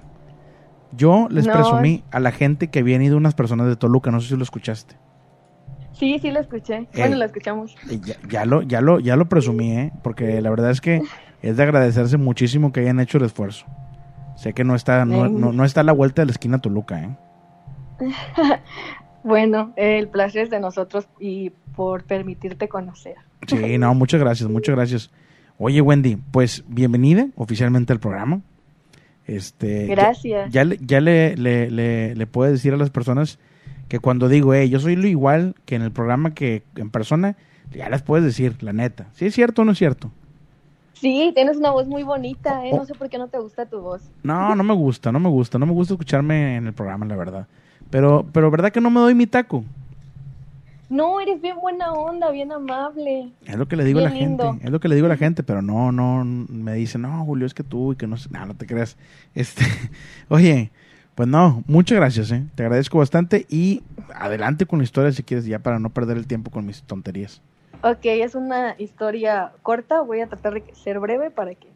Yo les No. presumí a la gente que habían ido unas personas de Toluca, no sé si lo escuchaste. Sí, sí lo escuché. Bueno, Ey. lo escuchamos. Y Ya, ya lo, ya lo, ya lo presumí, ¿eh? Porque la verdad es que es de agradecerse muchísimo que hayan hecho el esfuerzo. Sé que no está, no, no, no está a la vuelta de la esquina Toluca, ¿eh? Bueno, el placer es de nosotros y por permitirte conocer. Sí, no, muchas gracias, muchas gracias. Oye, Wendy, pues bienvenida oficialmente al programa. Este, ya- Gracias. Ya, le, ya le, le, le, le puedo decir a las personas que cuando digo, eh, yo soy lo igual que en el programa que en persona, ya les puedes decir, la neta. ¿Sí es cierto o no es cierto? Sí, tienes una voz muy bonita, ¿eh? Oh. No sé por qué no te gusta tu voz. No, no me gusta, no me gusta, no me gusta escucharme en el programa, la verdad. Pero, pero verdad que no me doy mi taco. No, eres bien buena onda, bien amable. Es lo que le digo a la gente, es lo que le digo a la gente, pero no, no, me dicen, no, Julio, es que tú y que no sé, no, no te creas. Este, oye, pues no, muchas gracias, eh, te agradezco bastante y adelante con la historia si quieres ya para no perder el tiempo con mis tonterías. Ok, es una historia corta, voy a tratar de ser breve para que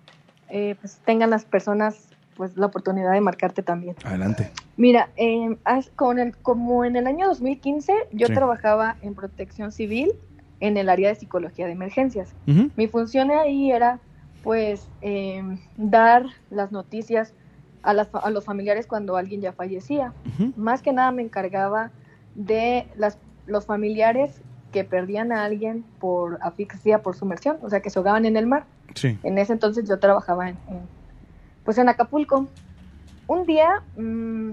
eh, pues, tengan las personas pues la oportunidad de marcarte también. Adelante. Mira, eh, con el- como en el año 2015 yo Sí. trabajaba en protección civil en el área de psicología de emergencias. Mi función ahí era pues eh, dar las noticias a, las, a los familiares cuando alguien ya fallecía. Más que nada me encargaba de las, los familiares que perdían a alguien por asfixia, por sumersión, o sea, que se ahogaban en el mar. Sí. En ese entonces yo trabajaba en, en, pues en Acapulco. Un día mm,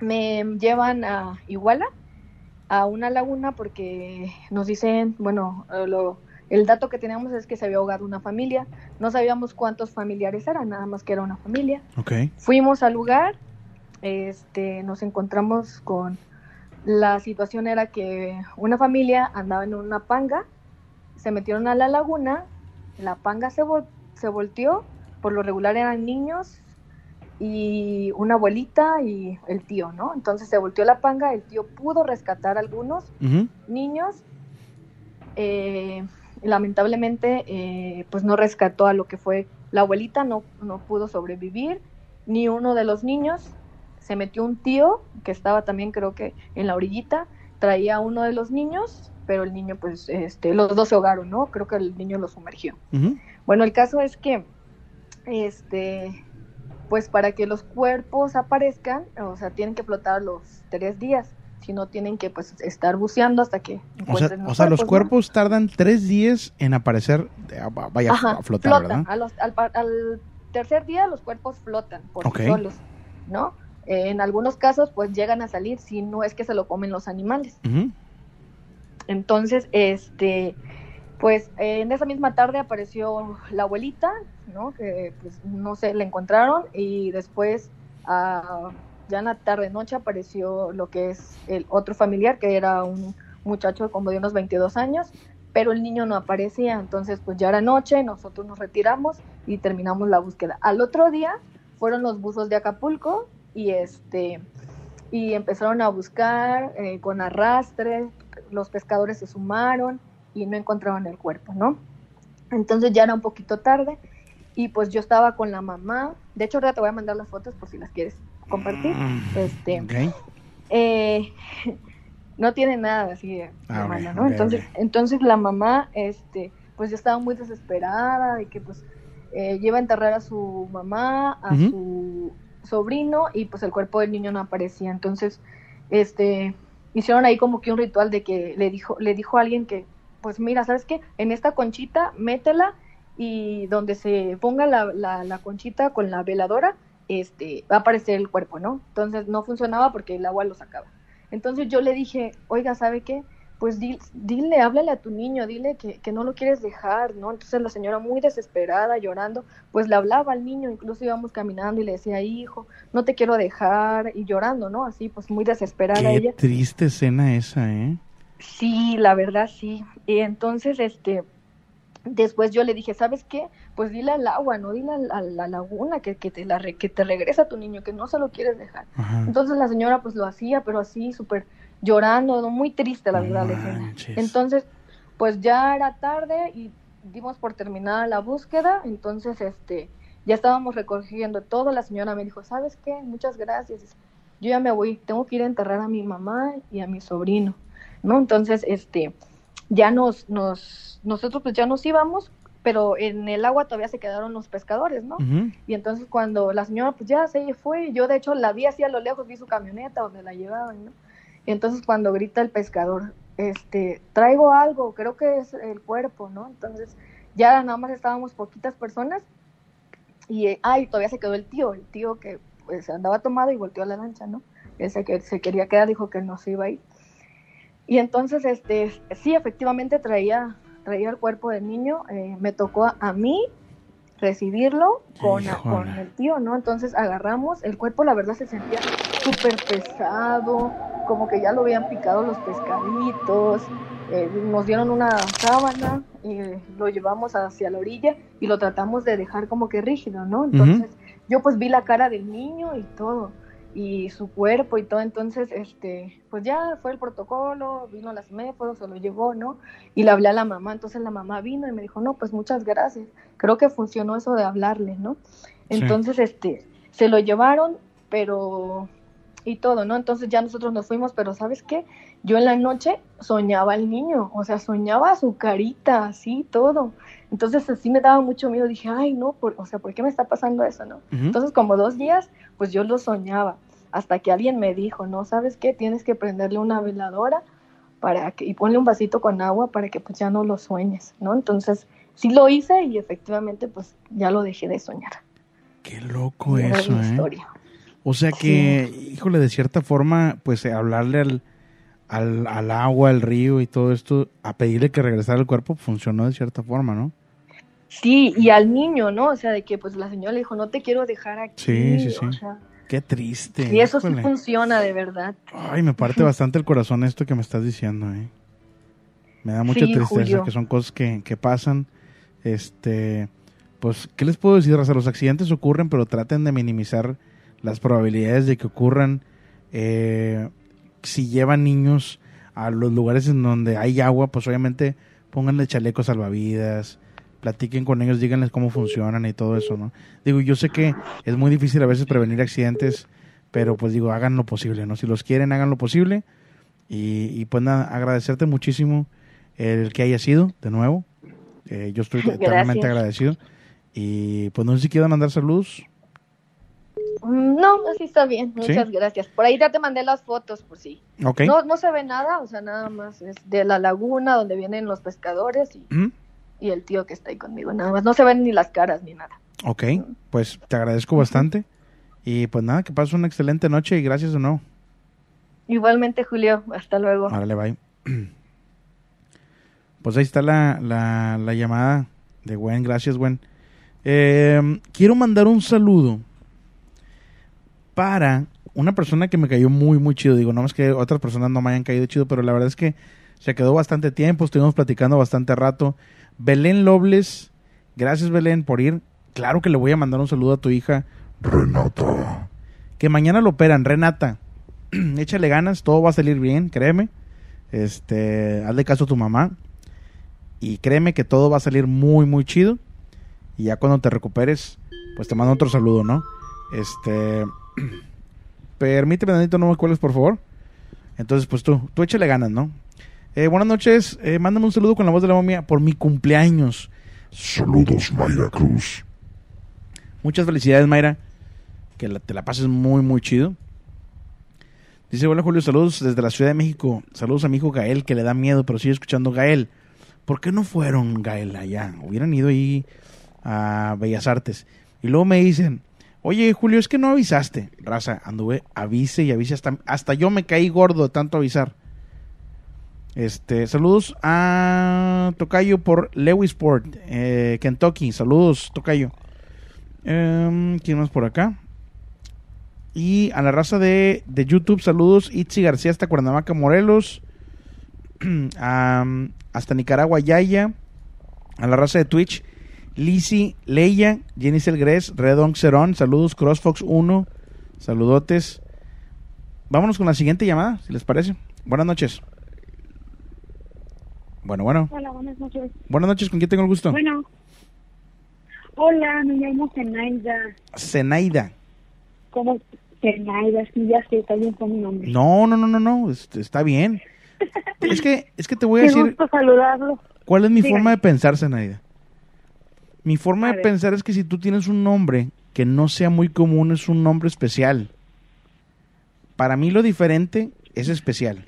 me llevan a Iguala, a una laguna, porque nos dicen, bueno, eh, lo- el dato que teníamos es que se había ahogado una familia. No sabíamos cuántos familiares eran, nada más que era una familia. Ok. Fuimos al lugar, este, nos encontramos con la situación era que una familia andaba en una panga, se metieron a la laguna, la panga se, vol- se volteó, por lo regular eran niños y una abuelita y el tío, ¿no? Entonces se volteó la panga, el tío pudo rescatar a algunos niños, eh, lamentablemente eh, pues no rescató a lo que fue la abuelita, no, no pudo sobrevivir, ni uno de los niños, se metió un tío que estaba también creo que en la orillita, traía a uno de los niños, pero el niño pues este, los dos se ahogaron, ¿no? Creo que el niño lo sumergió. Bueno, el caso es que, este, pues para que los cuerpos aparezcan, o sea, tienen que flotar los tres días, si no tienen que pues estar buceando hasta que O sea, encuentren o sea, los ¿no? cuerpos tardan tres días en aparecer, eh, vaya, Ajá, a flotar, flotan. ¿verdad? A los- al, tercer día los cuerpos flotan por sí solos, ¿no? En algunos casos, pues llegan a salir si no es que se lo comen los animales. Entonces, este, pues en esa misma tarde apareció la abuelita, ¿no? Que pues no sé, la encontraron y después, ah, ya en la tarde noche apareció lo que es el otro familiar, que era un muchacho como de unos 22 años, pero el niño no aparecía, entonces pues ya era noche, nosotros nos retiramos y terminamos la búsqueda. Al otro día fueron los buzos de Acapulco y este y empezaron a buscar eh, con arrastre, los pescadores se sumaron y no encontraban el cuerpo, ¿no? Entonces ya era un poquito tarde y pues yo estaba con la mamá, de hecho ahora te voy a mandar las fotos por si las quieres compartir, este, Ok. eh, no tiene nada así Ah, ok, malo, ¿no? entonces, entonces la mamá, este, pues ya estaba muy desesperada de que pues eh, lleva a enterrar a su mamá, a su sobrino y pues el cuerpo del niño no aparecía. Entonces, este, hicieron ahí como que un ritual de que le dijo, le dijo a alguien que, pues mira, ¿sabes qué? En esta conchita, métela y donde se ponga la, la, la conchita con la veladora, este, va a aparecer el cuerpo, ¿no? Entonces no funcionaba porque el agua lo sacaba. Entonces yo le dije, oiga, ¿sabe qué? Pues di- dile, háblale a tu niño, dile que, que no lo quieres dejar, ¿no? Entonces la señora muy desesperada, llorando, pues le hablaba al niño, incluso íbamos caminando y le decía, hijo, no te quiero dejar, y llorando, ¿no? Así, pues muy desesperada Qué ella. triste escena esa, ¿eh? Sí, la verdad sí. Y entonces, este, después yo le dije, ¿sabes qué? Pues dile al agua, no dile a la laguna que, que te la re- que te regresa a tu niño, que no se lo quieres dejar. Ajá. Entonces la señora pues lo hacía, pero así súper llorando, muy triste la verdad la. Entonces, pues ya era tarde y dimos por terminada la búsqueda, entonces este ya estábamos recogiendo todo, la señora me dijo, ¿sabes qué? Muchas gracias. Yo ya me voy, tengo que ir a enterrar a mi mamá y a mi sobrino, ¿no? Entonces, este ya nos nos nosotros pues ya nos íbamos, pero en el agua todavía se quedaron los pescadores, ¿no? Y entonces cuando la señora pues ya se fue, yo de hecho la vi así a lo lejos, vi su camioneta donde la llevaban, ¿no? Y entonces cuando grita el pescador, este, traigo algo, creo que es el cuerpo, ¿no? Entonces ya nada más estábamos poquitas personas y, ay, todavía se quedó el tío, el tío que pues andaba tomado y volteó a la lancha, ¿no? Él se, que- se quería quedar, dijo que no se iba a ir. Y entonces, este, sí, efectivamente traía, traía el cuerpo del niño, eh, me tocó a, a mí recibirlo con, con el tío, ¿no? Entonces agarramos, el cuerpo la verdad se sentía súper pesado, como que ya lo habían picado los pescaditos, eh, nos dieron una sábana y lo llevamos hacia la orilla y lo tratamos de dejar como que rígido, ¿no? Entonces yo pues vi la cara del niño y todo y su cuerpo y todo, entonces este pues ya fue el protocolo, vino la seméforo, se lo llevó, ¿no? Y le hablé a la mamá, entonces la mamá vino y me dijo, no, pues muchas gracias, creo que funcionó eso de hablarle, ¿no? Sí. Entonces este se lo llevaron, pero y todo, ¿no? Entonces ya nosotros nos fuimos, pero ¿sabes qué? Yo en la noche soñaba al niño, o sea, soñaba su carita, así, todo. Entonces así me daba mucho miedo, dije, ay, no, por, o sea, ¿por qué me está pasando eso, no? Ujú. Entonces como dos días, pues yo lo soñaba, hasta que alguien me dijo, no, ¿sabes qué? Tienes que prenderle una veladora para que, y ponle un vasito con agua para que pues ya no lo sueñes, ¿no? Entonces sí lo hice y efectivamente pues ya lo dejé de soñar. Qué loco eso, ¿eh? historia. O sea que, híjole, de cierta forma, pues hablarle al, al, al agua, al río y todo esto, a pedirle que regresara el cuerpo, funcionó de cierta forma, ¿no? Sí, y al niño, ¿no? O sea, de que pues la señora le dijo, no te quiero dejar aquí. Sí, sí, sí. o sea, Qué triste. y eso sí funciona de verdad. Ay, me parte bastante el corazón esto que me estás diciendo, ¿eh? Me da mucha Sí, tristeza, Julio. que son cosas que, que pasan. Este, pues, ¿qué les puedo decir, Raza? Los accidentes ocurren, pero traten de minimizar las probabilidades de que ocurran. Eh, si llevan niños a los lugares en donde hay agua, pues obviamente pónganle chalecos salvavidas, platiquen con ellos, díganles cómo funcionan y todo eso, ¿no? Digo, yo sé que es muy difícil a veces prevenir accidentes, pero pues digo, hagan lo posible, ¿no? Si los quieren, hagan lo posible. Y, y pues nada, agradecerte muchísimo el que haya sido, de nuevo. Eh, yo estoy eternamente agradecido. Y pues no sé si quieran mandar saludos. Mm, No, así está bien, ¿Sí? muchas gracias. Por ahí ya te mandé las fotos, por si. Ok. No, no se ve nada, o sea, nada más es de la laguna donde vienen los pescadores y, Ujú. Y el tío que está ahí conmigo, nada más. No se ven ni las caras ni nada. Ok, pues te agradezco bastante. Y pues nada, que pases una excelente noche y gracias o no. Igualmente, Julio. Hasta luego. Árale, bye. Pues ahí está la, la, la llamada de Gwen. Gracias, Gwen. Eh, quiero mandar un saludo para una persona que me cayó muy, muy chido. Digo, no más que otras personas no me hayan caído chido, pero la verdad es que se quedó bastante tiempo, estuvimos platicando bastante rato. Belén Lobles, gracias Belén por ir. Claro que le voy a mandar un saludo a tu hija. Renata. Que mañana lo operan, Renata. Échale ganas, todo va a salir bien, créeme. Este, hazle caso a tu mamá. Y créeme que todo va a salir muy, muy chido. Y ya cuando te recuperes, pues te mando otro saludo, ¿no? Este. Permíteme, Danito, no me cuelgues, por favor. Entonces, pues tú, tú échale ganas, ¿no? Eh, buenas noches, eh, mándame un saludo con la voz de la momia por mi cumpleaños. Saludos, Mayra Cruz. Muchas felicidades, Mayra. Que la- te la pases muy, muy chido. Dice, hola Julio, saludos desde la Ciudad de México. Saludos a mi hijo Gael, que le da miedo, pero sigue escuchando Gael. ¿Por qué no fueron, Gael, allá? Hubieran ido ahí a Bellas Artes. Y luego me dicen, oye Julio, es que no avisaste. Raza, anduve, avise y avise. Hasta, hasta yo me caí gordo de tanto avisar. Este, saludos a Tocayo por Lewisport, eh, Kentucky. Saludos, Tocayo. Em, ¿Quién más por acá? Y a la raza de, de YouTube, saludos. Itzi García hasta Cuernavaca, Morelos. Hasta Nicaragua, Yaya. A la raza de Twitch, Lizzy, Leia, Jenny Selgres, Redon Cerón. Saludos, CrossFox 1. Saludotes. Vámonos con la siguiente llamada, si les parece. Buenas noches. Bueno, bueno. Hola, buenas noches. Buenas noches, ¿con quién tengo el gusto? Bueno. Hola, me llamo Zenaida. Zenaida. ¿Cómo? Zenaida, sí, ya sé, está bien con mi nombre. No, no, no, no, no, este, está bien. Es que, es que te voy a Qué decir gusto saludarlo. cuál es mi Dígame. forma de pensar, Zenaida. Mi forma A de ver. pensar es que si tú tienes un nombre que no sea muy común, es un nombre especial. Para mí lo diferente es especial.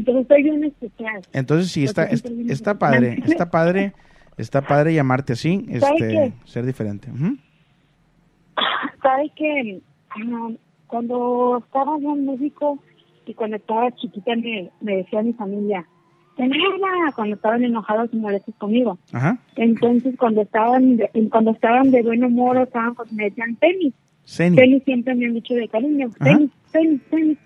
Entonces estoy bien especial. Entonces sí, está, está padre, está padre, está padre llamarte así, ¿Sabe este, ser diferente. Ujú. ¿Sabe que ah, cuando estaba yo en México y cuando estaba chiquita me, me decía mi familia, Zenaida, cuando estaban enojados y molestos conmigo. Ajá. Entonces cuando estaban de, cuando estaban de buen humor o estaban, pues, me decían. Zeni. Penny siempre me han dicho de cariño. Penny, Penny, Penny.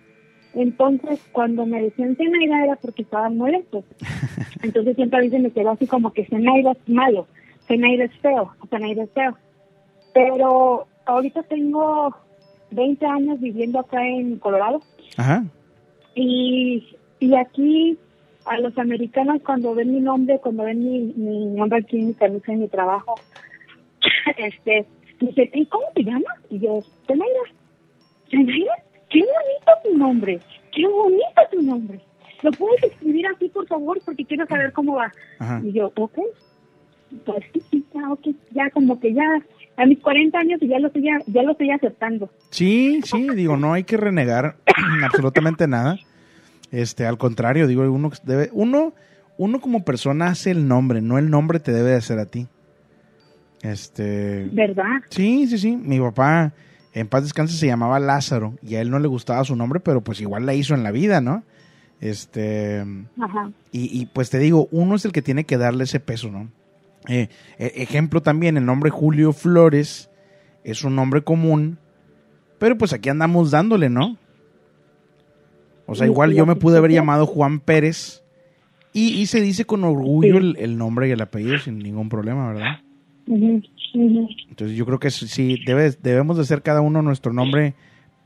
Entonces, cuando me decían Zenaida era porque estaban molestos. Entonces siempre a veces me quedó así como que Zenaida es malo, Zenaida es feo, Zenaida es feo. Pero ahorita tengo 20 años viviendo acá en Colorado Ajá. y, y aquí a los americanos cuando ven mi nombre, cuando ven mi, mi nombre aquí en mi camisa en mi trabajo, este, dicen, ¿y cómo te llamas? Y yo, Zenaida. Zenaida, qué bonito tu nombre, qué bonito tu nombre. ¿Lo puedes escribir así, por favor? Porque quiero saber cómo va. Ajá. Y yo, ok. Pues sí, sí, ya, ok. Ya como que ya, a mis 40 años y ya lo estoy, ya lo estoy aceptando. Sí, sí, digo, no hay que renegar absolutamente nada. Este, al contrario, digo, uno debe, uno, uno como persona hace el nombre, no el nombre te debe de hacer a ti. Este, ¿Verdad? sí, sí, sí. Mi papá, en paz descanse, se llamaba Lázaro y a él no le gustaba su nombre, pero pues igual la hizo en la vida, ¿no? Este, Ajá. y, y, pues te digo, uno es el que tiene que darle ese peso, ¿no? Eh, e- ejemplo también, el nombre Julio Flores es un nombre común, pero pues aquí andamos dándole, ¿no? O sea, igual yo me pude haber llamado Juan Pérez y, y se dice con orgullo Sí. el, el nombre y el apellido sin ningún problema, ¿verdad? Entonces yo creo que sí, debe, debemos de hacer cada uno nuestro nombre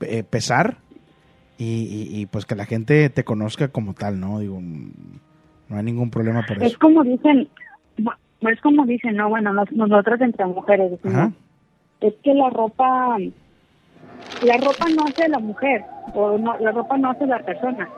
eh, pesar y, y- y, pues que la gente te conozca como tal, ¿no? Digo, no hay ningún problema por Es eso. como dicen, es como dicen, no, bueno, nos- nosotros entre mujeres decimos, es que la ropa, la ropa no hace la mujer, o no, la ropa no hace la persona,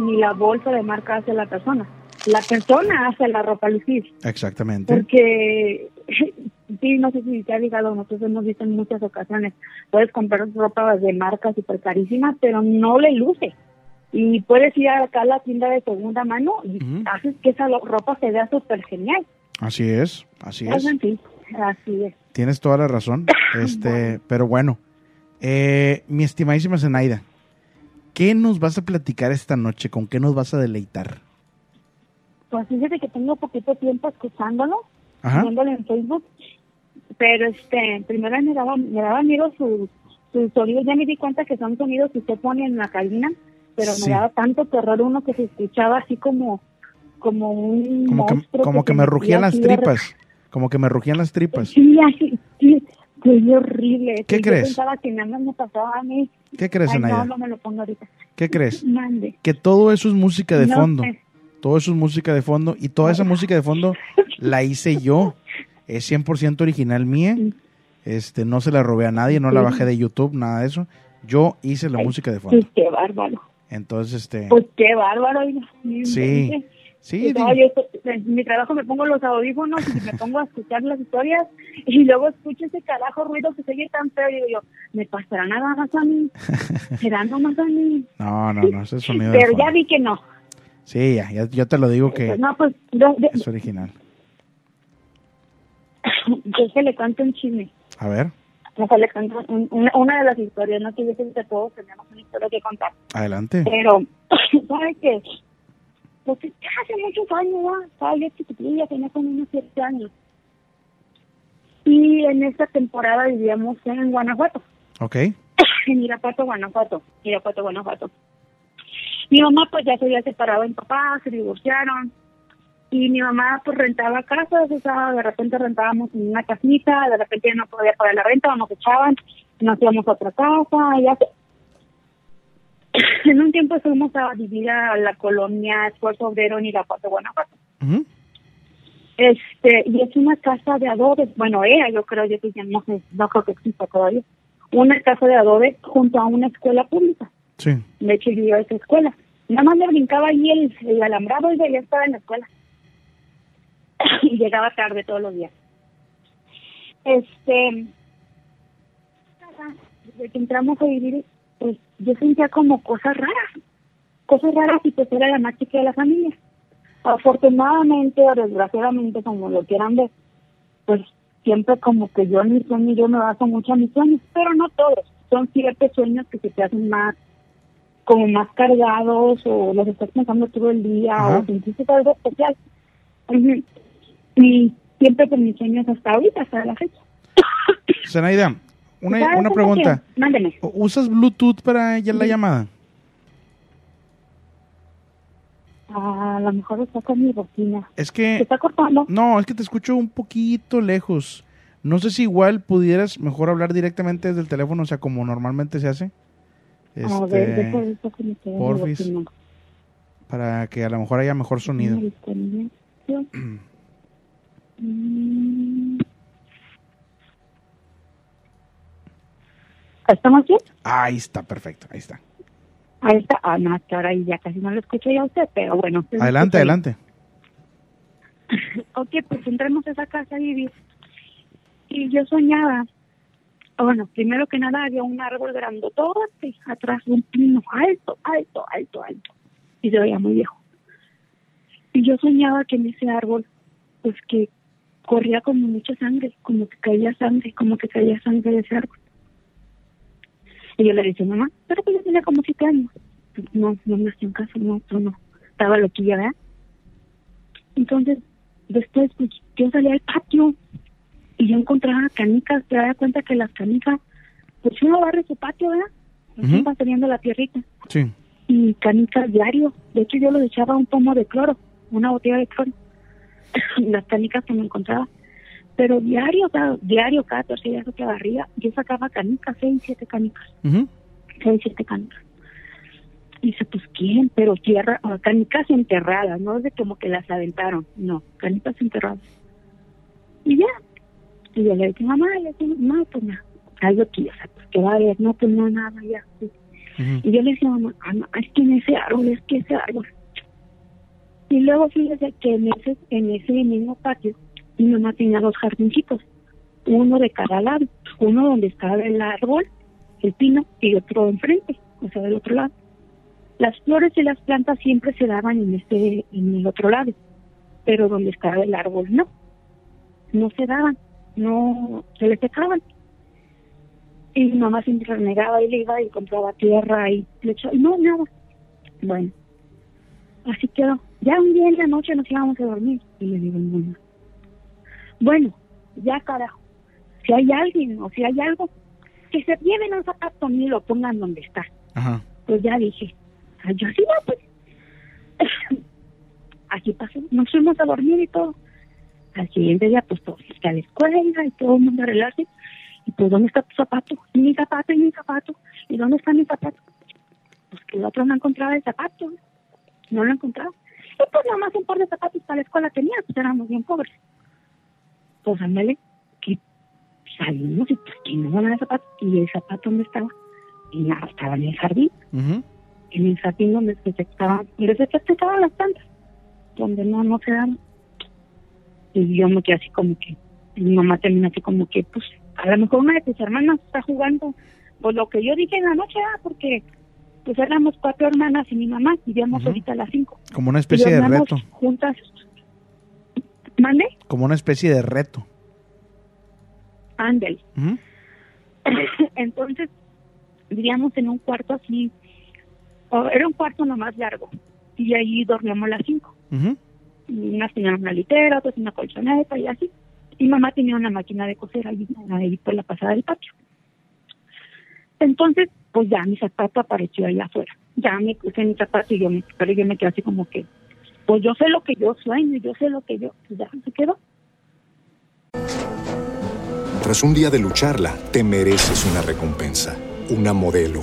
ni la bolsa de marca hace la persona. La persona hace la ropa lucir, Exactamente. porque sí, no sé si te ha llegado, nosotros hemos visto en muchas ocasiones, puedes comprar ropa de marca súper carísima, pero no le luce. Y puedes ir acá a la tienda de segunda mano y haces que esa ropa se vea súper genial. Así es, así es. Sí. Así es. Tienes toda la razón. Este, pero bueno, eh, mi estimadísima Zenaida, ¿qué nos vas a platicar esta noche? ¿Con qué nos vas a deleitar? Pues fíjate que tengo poquito tiempo escuchándolo, Ajá. viéndolo en Facebook, pero este, primero me daba, me daba miedo sus sus sonidos, ya me di cuenta que son sonidos que usted pone en la cabina, pero Sí. me daba tanto terror uno que se escuchaba así como, como un Como que, como que me rugían las tripas. Como que me rugían las tripas. Sí, así, sí, fue horrible. ¿Qué Yo crees? pensaba que nada más me pasaba a mí. ¿Qué crees, Ay, Zenaida? no, no me lo pongo ahorita. ¿Qué crees? Mande. Que todo eso es música de No fondo. sé. Todo eso es música de fondo. Y toda esa música de fondo la hice yo. Es 100% original mía. Este, no se la robé a nadie, no la bajé de YouTube, nada de eso. Yo hice la Ay, música de fondo. Qué bárbaro. Entonces, este, Pues qué bárbaro. Sí. sí, No, yo en mi trabajo me pongo los audífonos y me pongo a escuchar las historias y luego escucho ese carajo ruido que se oye tan feo y digo yo, ¿me pasará nada más a mí? ¿Será nomás a mí? no, no, no, ese es sonido Pero ya vi que no. Sí, ya, ya, yo te lo digo que Pues no, pues yo, yo, es original. yo se le cuento un chisme. A ver, O sea, le cuento un- una, una de las historias, no que yo que todos tenemos una historia que contar. adelante. Pero, ¿sabes qué? Ya hace muchos años, ya, estaba yo chiquitilla, tenía como unos siete años. Y en esta temporada vivíamos en Guanajuato, Ok, en Irapuato, Guanajuato, Irapuato, Guanajuato. Mi mamá pues ya se había separado de mi papá, se divorciaron. Y mi mamá pues rentaba casas, o sea, de repente rentábamos en una casita, de repente ya no podía pagar la renta, o nos echaban, nos íbamos a otra casa, ya se, en un tiempo fuimos a vivir a la colonia Esfuerzo Obrero en Irapuato, Guanajuato. Ujú. Este, y es una casa de adobe, bueno, era, yo creo, yo que no sé, no creo que exista todavía, una casa de adobe junto a una escuela pública. sí, De hecho, yo iba a esa escuela. Nada más le brincaba ahí el, alambrado y ya estaba en la escuela. y llegaba tarde todos los días. Este, desde que entramos a vivir, pues yo sentía como cosas raras, cosas raras y pues era la más chica de la familia. Afortunadamente o desgraciadamente, como lo quieran ver, pues siempre como que yo en mi sueño yo me baso mucho a mis sueños, pero no todos. Son ciertos sueños que se te hacen más como más cargados o los estás pensando todo el día Ajá. o sentiste algo especial. Y siempre con mis sueños hasta ahorita, hasta la fecha. Zenaida, una, ¿Sabes una pregunta. Mándeme. ¿Usas Bluetooth para la llamada? A lo mejor está con mi bocina. Es ¿Se que, está cortando? no, es que te escucho un poquito lejos. No sé si igual pudieras mejor hablar directamente desde el teléfono, o sea, como normalmente se hace. A ver, Este, deja esto que me porfis. para que a lo mejor haya mejor sonido. ¿no? Mm. ¿Estamos bien? Ahí está, perfecto, ahí está. Ahí está. Ah, no, hasta ahora ya casi no lo escucho ya a usted, pero bueno. Adelante, adelante. Ok, pues entremos a esa casa a vivir. Y yo soñaba, bueno, primero que nada había un árbol grandotote atrás un pino alto, alto, alto, alto. Y se veía muy viejo. Y yo soñaba que en ese árbol, pues que corría como mucha sangre, como que caía sangre, como que caía sangre de ese árbol. Y yo le decía, mamá, pero que yo tenía como siete años. No, no me hacían caso, no, tú no. Estaba loquilla, ¿verdad? Entonces, después, pues, yo salía al patio y yo encontraba canicas, te das cuenta que las canicas, pues uno barre su patio, ¿verdad? Ujú. va teniendo la tierrita. Sí. Y canicas diario. De hecho, yo lo echaba un pomo de cloro, una botella de cloro. las canicas que me encontraba. Pero diario, sea, diario, cada tercer día que barría, yo sacaba canicas, seis, siete canicas, Ujú. seis, siete canicas. Y dice, pues, ¿quién? Pero tierra, canicas enterradas, no es de como que las aventaron, no, canicas enterradas. Y ya, y yo le dije, mamá, le dije, no, pues nada, algo aquí, o sea, pues, ¿qué va a haber? No, pues no, nada, ya. sí. Y yo le decía, mamá, ah, no, es que en ese árbol, es que ese árbol. Y luego fíjese que en ese, en ese mismo patio, mi mamá tenía dos jardincitos, uno de cada lado, uno donde estaba el árbol, el pino, y otro enfrente, o sea, del otro lado. Las flores y las plantas siempre se daban en este, en el otro lado, pero donde estaba el árbol no, no se daban. No se le secaban. Y mi mamá siempre renegaba y le iba y compraba tierra y le echaba, y no, nada. Bueno, así quedó. Ya un día en la noche nos íbamos a dormir y le digo a mi mamá, bueno, ya carajo, si hay alguien o si hay algo, que se lleven un zapato y lo pongan donde está. Ajá. Pues ya dije, "Ay, yo sí, no, pues. Así pasó, nos fuimos a dormir y todo. Al siguiente día, pues todos que a la escuela y todo el mundo a arreglarse. Y pues, ¿dónde está tu zapato? Y mi zapato, y mi zapato. ¿Y dónde está mi zapato? Pues que el otro no encontraba el zapato. No lo encontraba. Y pues nada más un par de zapatos para la escuela tenía, pues éramos bien pobres. Pues ándale, que salimos y pues que no van el zapato. ¿Y el zapato dónde estaba? Y nada, estaba en el jardín en el jardín donde se estaban, donde se estaban las plantas, donde no, no se dan. Y yo me quedé así como que, mi mamá terminó así como que, pues, a lo mejor una de tus hermanas está jugando, pues lo que yo dije en la noche, ah, porque pues éramos cuatro hermanas y mi mamá, vivíamos Ujú. ahorita las cinco. Como una especie de reto. Juntas. ¿Mande? Como una especie de reto. Ándale. Entonces, vivíamos en un cuarto así, o era un cuarto nomás largo, y ahí dormíamos las cinco. Y unas tenían una litera, otras una colchoneta y así. Y mamá tenía una máquina de coser ahí, ahí por la pasada del patio. Entonces, pues ya mi zapato apareció ahí afuera. Ya me puse mi zapato y yo me, pero yo me quedé así como que, pues yo sé lo que yo sueño, yo sé lo que yo, pues ya se quedó. Tras un día de lucharla, te mereces una recompensa, una modelo,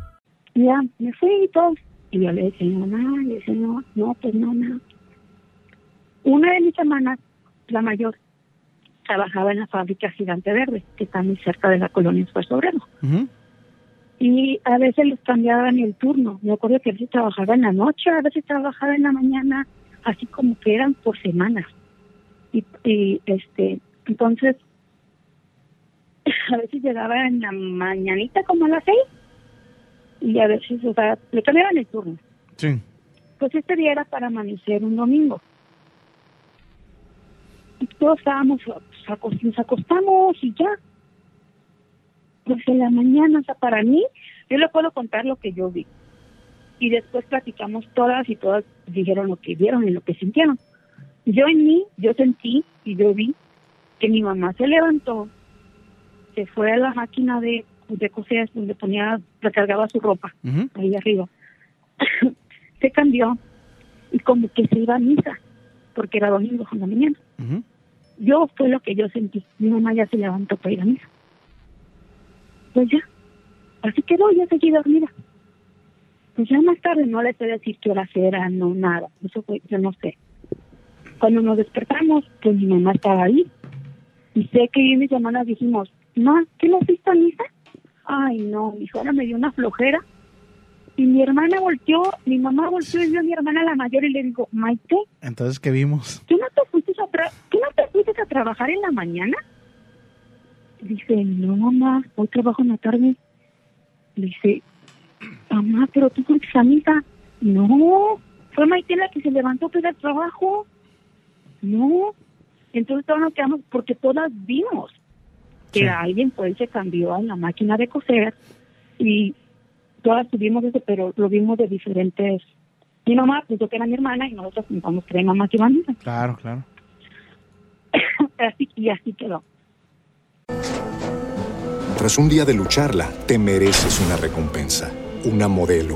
Ya, me fui y todo. Y yo le decía, mamá, le decía, no, no, pues no, no. Una de mis hermanas, la mayor, trabajaba en la fábrica Gigante Verde, que está muy cerca de la colonia Esfuerzo Obrero. Y a veces los cambiaban el turno. Me acuerdo que a veces trabajaba en la noche, a veces trabajaba en la mañana, así como que eran por semanas. Y, y este, entonces, a veces llegaba en la mañanita como a las seis y a veces, o sea, le cambiaban el turno. Sí. Pues este día era para amanecer un domingo. Y todos estábamos, pues, nos acostamos y ya. Pues en la mañana, o sea, para mí, yo le puedo contar lo que yo vi. Y después platicamos todas y todas dijeron lo que vieron y lo que sintieron. Yo en mí, yo sentí y yo vi que mi mamá se levantó, se fue a la máquina de, de coser donde ponía, recargaba su ropa ahí arriba. se cambió y como que se iba a misa, porque era domingo en la mañana. Yo fue lo que yo sentí. Mi mamá ya se levantó para ir a misa. Pues ya, así quedó, ya seguí dormida. Pues ya más tarde no le sé decir qué horas era, no nada, eso fue, yo no sé. Cuando nos despertamos, pues mi mamá estaba ahí. Y sé que yo y mis hermanas dijimos, ma, ¿qué no fuiste a misa? Ay, no, mi ahora me dio una flojera. Y mi hermana volteó, mi mamá volteó y vio a mi hermana la mayor y le digo, Maite, Entonces, ¿qué vimos? ¿tú no te fuiste a, tra- ¿tú no te fuiste a trabajar en la mañana? Dice, no, mamá, hoy trabajo en la tarde. Dice, mamá, pero tú fuiste a misa. No, fue Maite la que se levantó para al trabajo. No. Entonces todos nos quedamos, porque todas vimos que Sí. alguien fue y se cambió a la máquina de coser y todas tuvimos eso, pero lo vimos de diferentes. Mi mamá pensó que era mi hermana y nosotros pensamos que era mi mamá que iba a misa. Claro, claro. así, y así quedó. Tras un día de lucharla, te mereces una recompensa, una modelo,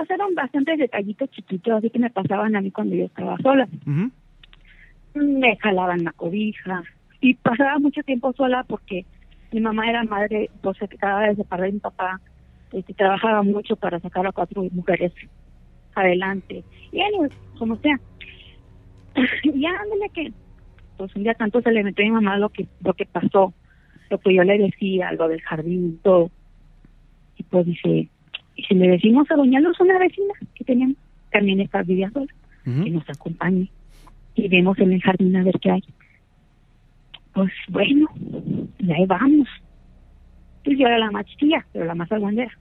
Pasaron bastantes detallitos chiquitos así que me pasaban a mí cuando yo estaba sola. Me jalaban la cobija y pasaba mucho tiempo sola porque mi mamá era madre, pues se acababa de separar de mi papá, este, trabajaba mucho para sacar a cuatro mujeres adelante. Y anyway, como sea. y ándale que, pues un día tanto se le metió a mi mamá lo que, lo que pasó, lo que yo le decía, lo del jardín, todo. Y pues dice, y si le decimos a Doña Luz, una vecina que teníamos, también está vivía sola, que nos acompañe y vemos en el jardín a ver qué hay. Pues bueno, y ahí vamos. Pues yo era la más chiquilla, pero la más aguandera.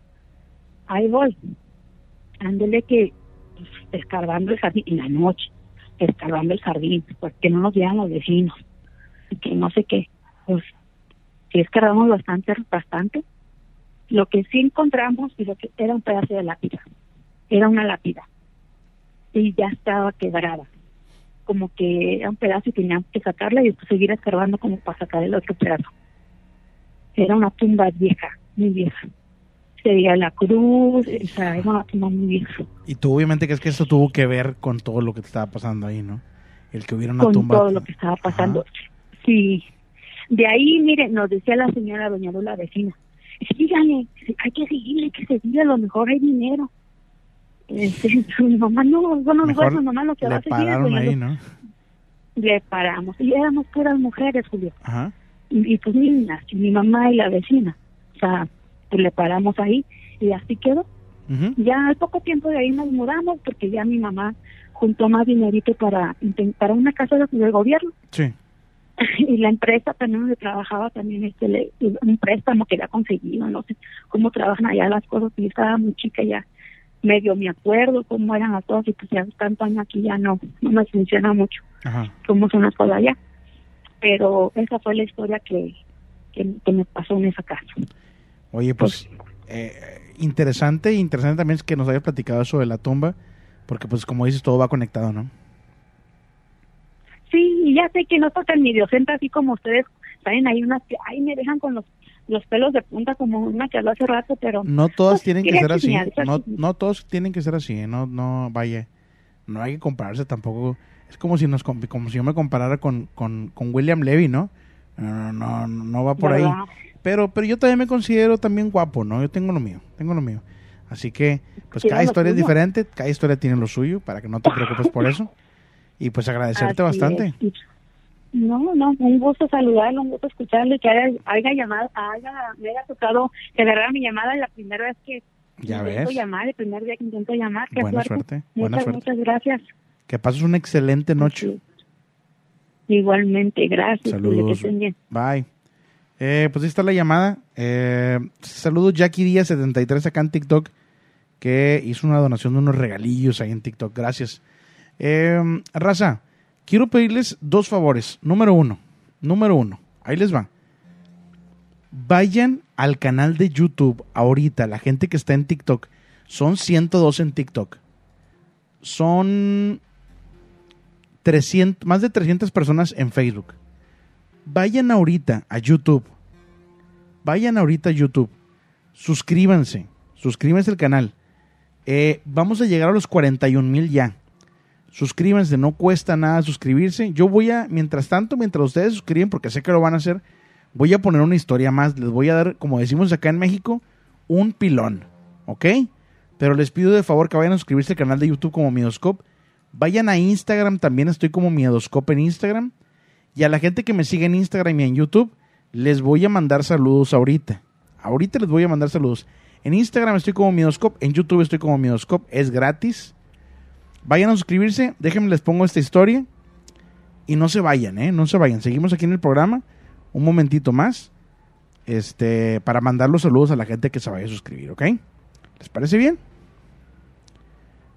Ahí voy. Ándele que pues, escarbando el jardín en la noche, escarbando el jardín, porque no nos vean los vecinos, y que no sé qué. Pues sí escarbamos bastante, bastante, lo que sí encontramos y lo que era un pedazo de lápida, era una lápida y ya estaba quebrada, como que era un pedazo y teníamos que sacarla y después seguir escarbando como para sacar el otro pedazo. Era una tumba vieja, muy vieja. Se veía la cruz, o sea, era una tumba muy vieja. Y tú obviamente crees que eso tuvo que ver con todo lo que te estaba pasando ahí, ¿no? El que hubiera una con tumba. todo lo que estaba pasando. Sí. De ahí, mire, nos decía la señora doña Lula, vecina, síganle, hay que seguirle, hay que seguirle, a lo mejor hay dinero. Este, mi mamá no, bueno, mejor su mamá lo que va a seguir es ahí. ¿no? Le paramos. Y éramos puras mujeres, Julio. Ajá. Y, y pues niñas, y mi mamá y la vecina. O sea, pues le paramos ahí y así quedó. Ujú. Ya al poco tiempo de ahí nos mudamos porque ya mi mamá juntó más dinerito para, para una casa de- del gobierno. Sí. y la empresa también donde trabajaba también este le, un préstamo que había conseguido no sé cómo trabajan allá las cosas y yo estaba muy chica ya medio me acuerdo cómo eran las cosas y pues ya tanto año aquí ya no no me funciona mucho Ajá. cómo son las cosas allá pero esa fue la historia que que, que me pasó en esa casa Oye, pues eh, interesante, interesante también es que nos hayas platicado eso de la tumba, porque pues como dices, todo va conectado, ¿no? Sí y ya sé que no tocan ni docente así como ustedes saben hay unas que ay me dejan con los los pelos de punta como una que habló hace rato pero No todas pues, tienen que ser así, no, no todos tienen que ser así, ¿eh? no, no, vaya, no hay que compararse tampoco, es como si nos, como si yo me comparara con, con, con William Levy, ¿no? No, no, no, no va por ahí. Pero, pero yo también me considero también guapo, ¿no? Yo tengo lo mío, tengo lo mío. Así que, pues cada historia es diferente, cada historia tiene lo suyo, para que no te preocupes por eso. Y pues agradecerte Así bastante. es. No, no, un gusto saludarlo, un gusto escucharlo y que haya, haya llamado, haya, me haya tocado que agarrar mi llamada la primera vez que Ya intento ves. llamar, el primer día que intento llamar. Qué Buena suerte. suerte, buena muchas, suerte. muchas gracias. Que pases una excelente noche. Igualmente, gracias. Que Saludos. bien. Bye. Eh, pues ahí está la llamada. Eh, saludos Jackie Díaz 73 acá en TikTok que hizo una donación de unos regalillos ahí en TikTok. Gracias. Eh, Raza, quiero pedirles dos favores. Número uno, número uno, ahí les va. Vayan al canal de YouTube ahorita, la gente que está en TikTok. Son 102 en TikTok. Son 300, más de 300 personas en Facebook. Vayan ahorita a YouTube. Vayan ahorita a YouTube. Suscríbanse. Suscríbanse al canal. Eh, vamos a llegar a los 41 mil ya. Suscríbanse, no cuesta nada suscribirse. Yo voy a, mientras tanto, mientras ustedes suscriben, porque sé que lo van a hacer, voy a poner una historia más. Les voy a dar, como decimos acá en México, un pilón. ¿Ok? Pero les pido de favor que vayan a suscribirse al canal de YouTube como Midoscope. Vayan a Instagram, también estoy como Miedoscope en Instagram. Y a la gente que me sigue en Instagram y en YouTube, les voy a mandar saludos ahorita. Ahorita les voy a mandar saludos. En Instagram estoy como Miedoscope, en YouTube estoy como Miedoscope, es gratis. Vayan a suscribirse, déjenme les pongo esta historia. Y no se vayan, ¿eh? No se vayan. Seguimos aquí en el programa un momentito más. Este, para mandar los saludos a la gente que se vaya a suscribir, ¿ok? ¿Les parece bien?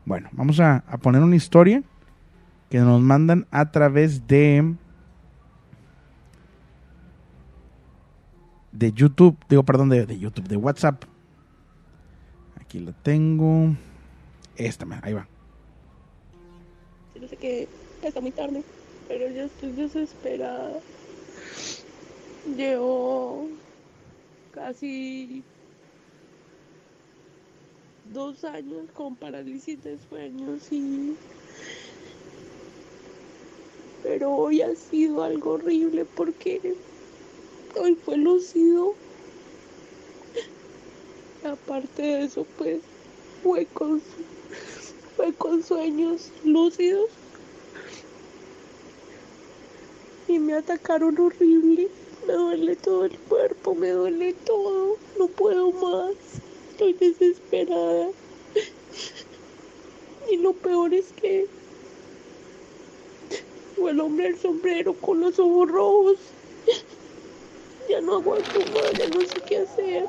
Bueno, vamos a, a poner una historia que nos mandan a través de de YouTube, digo, perdón, de, de YouTube, de WhatsApp. Aquí la tengo. Esta, ahí va. Yo sé que está muy tarde, pero yo estoy desesperada. Llevo casi dos años con parálisis de sueños y pero hoy ha sido algo horrible porque hoy fue lúcido aparte de eso pues fue con con sueños lúcidos. Y me atacaron horrible. Me duele todo el cuerpo me duele todo. No puedo más. Estoy desesperada. Y lo peor es que fue el hombre del sombrero con los ojos rojos. Ya no aguanto más, ya no sé qué hacer.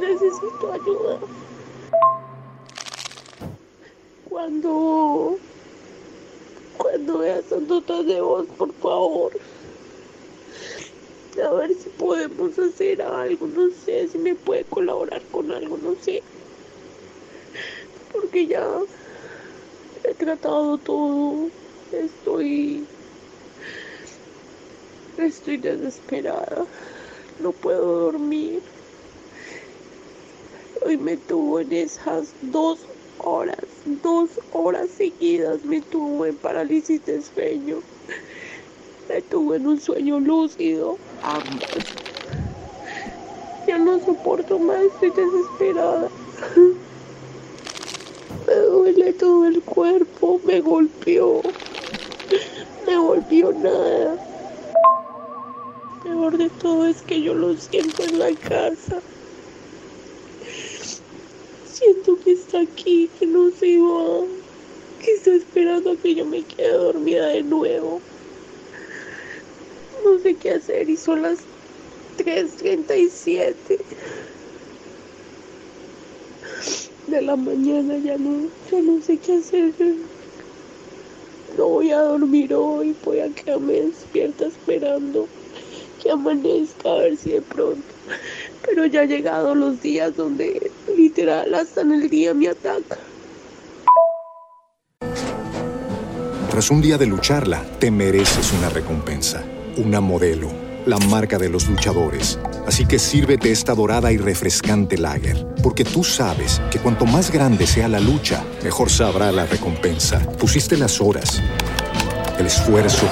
Necesito ayuda. Cuando cuando veas esas notas de voz, por favor. A ver si podemos hacer algo, no sé, si me puede colaborar con algo, no sé. Porque ya he tratado todo, estoy Estoy desesperada. No puedo dormir. Hoy me tuvo en esas dos horas, dos horas seguidas me tuvo en parálisis de sueño. Me tuvo en un sueño lúcido, ambos. Ya no soporto más, estoy desesperada. Me duele todo el cuerpo, me golpeó. Me volvió nada. Peor de todo es que yo lo siento en la casa. Siento que está aquí, que no se va, que está esperando a que yo me quede dormida de nuevo. No sé qué hacer y son las 3.37 de la mañana, ya no, ya no sé qué hacer. No voy a dormir hoy, voy a quedarme despierta esperando que amanezca a ver si de pronto. Pero ya han llegado los días donde literal hasta en el día me ataca. Tras un día de lucharla, te mereces una recompensa, una modelo, la marca de los luchadores. Así que sírvete esta dorada y refrescante lager, porque tú sabes que cuanto más grande sea la lucha, mejor sabrá la recompensa. Pusiste las horas, el esfuerzo,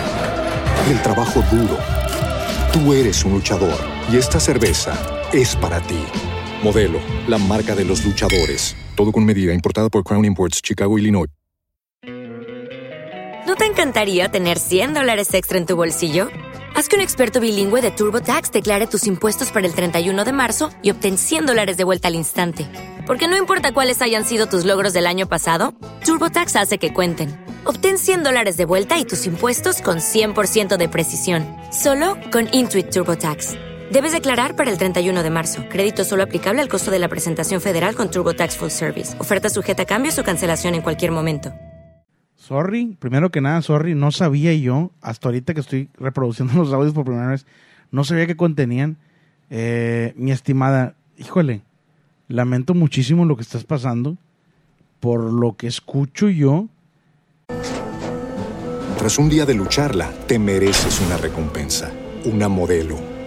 el trabajo duro. Tú eres un luchador y esta cerveza es para ti. Modelo, la marca de los luchadores. Todo con medida, importada por Crown Imports, Chicago, Illinois. ¿No te encantaría tener 100 dólares extra en tu bolsillo? Haz que un experto bilingüe de TurboTax declare tus impuestos para el 31 de marzo y obtén 100 dólares de vuelta al instante. Porque no importa cuáles hayan sido tus logros del año pasado, TurboTax hace que cuenten. Obtén 100 dólares de vuelta y tus impuestos con 100% de precisión. Solo con Intuit TurboTax. Debes declarar para el 31 de marzo. Crédito solo aplicable al costo de la presentación federal con TurboTax Full Service. Oferta sujeta a cambios o cancelación en cualquier momento. Sorry, primero que nada, sorry, no sabía yo, hasta ahorita que estoy reproduciendo los audios por primera vez, no sabía que contenían. Eh, mi estimada, híjole, lamento muchísimo lo que estás pasando. Por lo que escucho yo, Tras un día de lucharla, te mereces una recompensa, una modelo,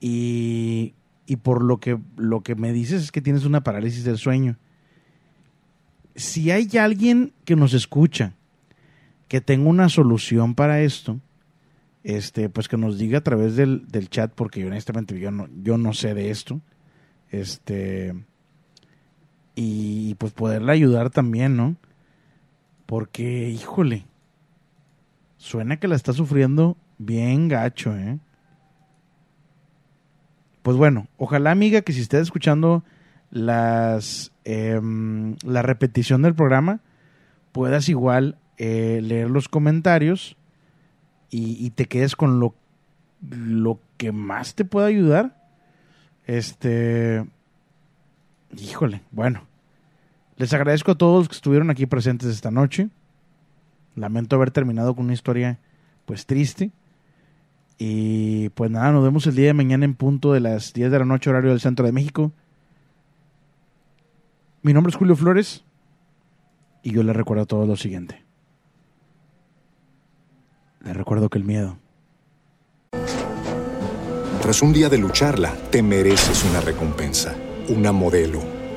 Y, y por lo que, lo que me dices es que tienes una parálisis del sueño. Si hay alguien que nos escucha que tenga una solución para esto, este, pues que nos diga a través del, del chat, porque honestamente yo no, yo no sé de esto. Este, y pues poderle ayudar también, ¿no? Porque, híjole, suena que la está sufriendo bien gacho, ¿eh? Pues bueno, ojalá amiga que si estés escuchando las em, la repetición del programa, puedas igual eh, leer los comentarios y, te quedes con lo, lo que más te pueda ayudar. Este, híjole, bueno, les agradezco a todos que estuvieron aquí presentes esta noche. Lamento haber terminado con una historia pues triste. Y pues nada, nos vemos el día de mañana en punto de las 10 de la noche horario del Centro de México. Mi nombre es Julio Flores y yo les recuerdo a todos lo siguiente. Les recuerdo que el miedo Tras un día de lucharla, te mereces una recompensa, una modelo,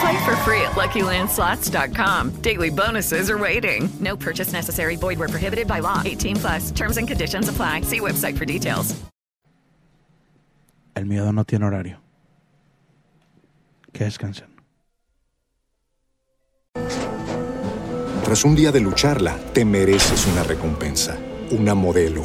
Play for free at LuckyLandSlots.com. Daily bonuses are waiting. No purchase necessary. Void where prohibited by law. 18 plus. Terms and conditions apply. See website for details. El miedo no tiene horario. Que descansen. Tras un día de lucharla, te mereces una recompensa, una modelo,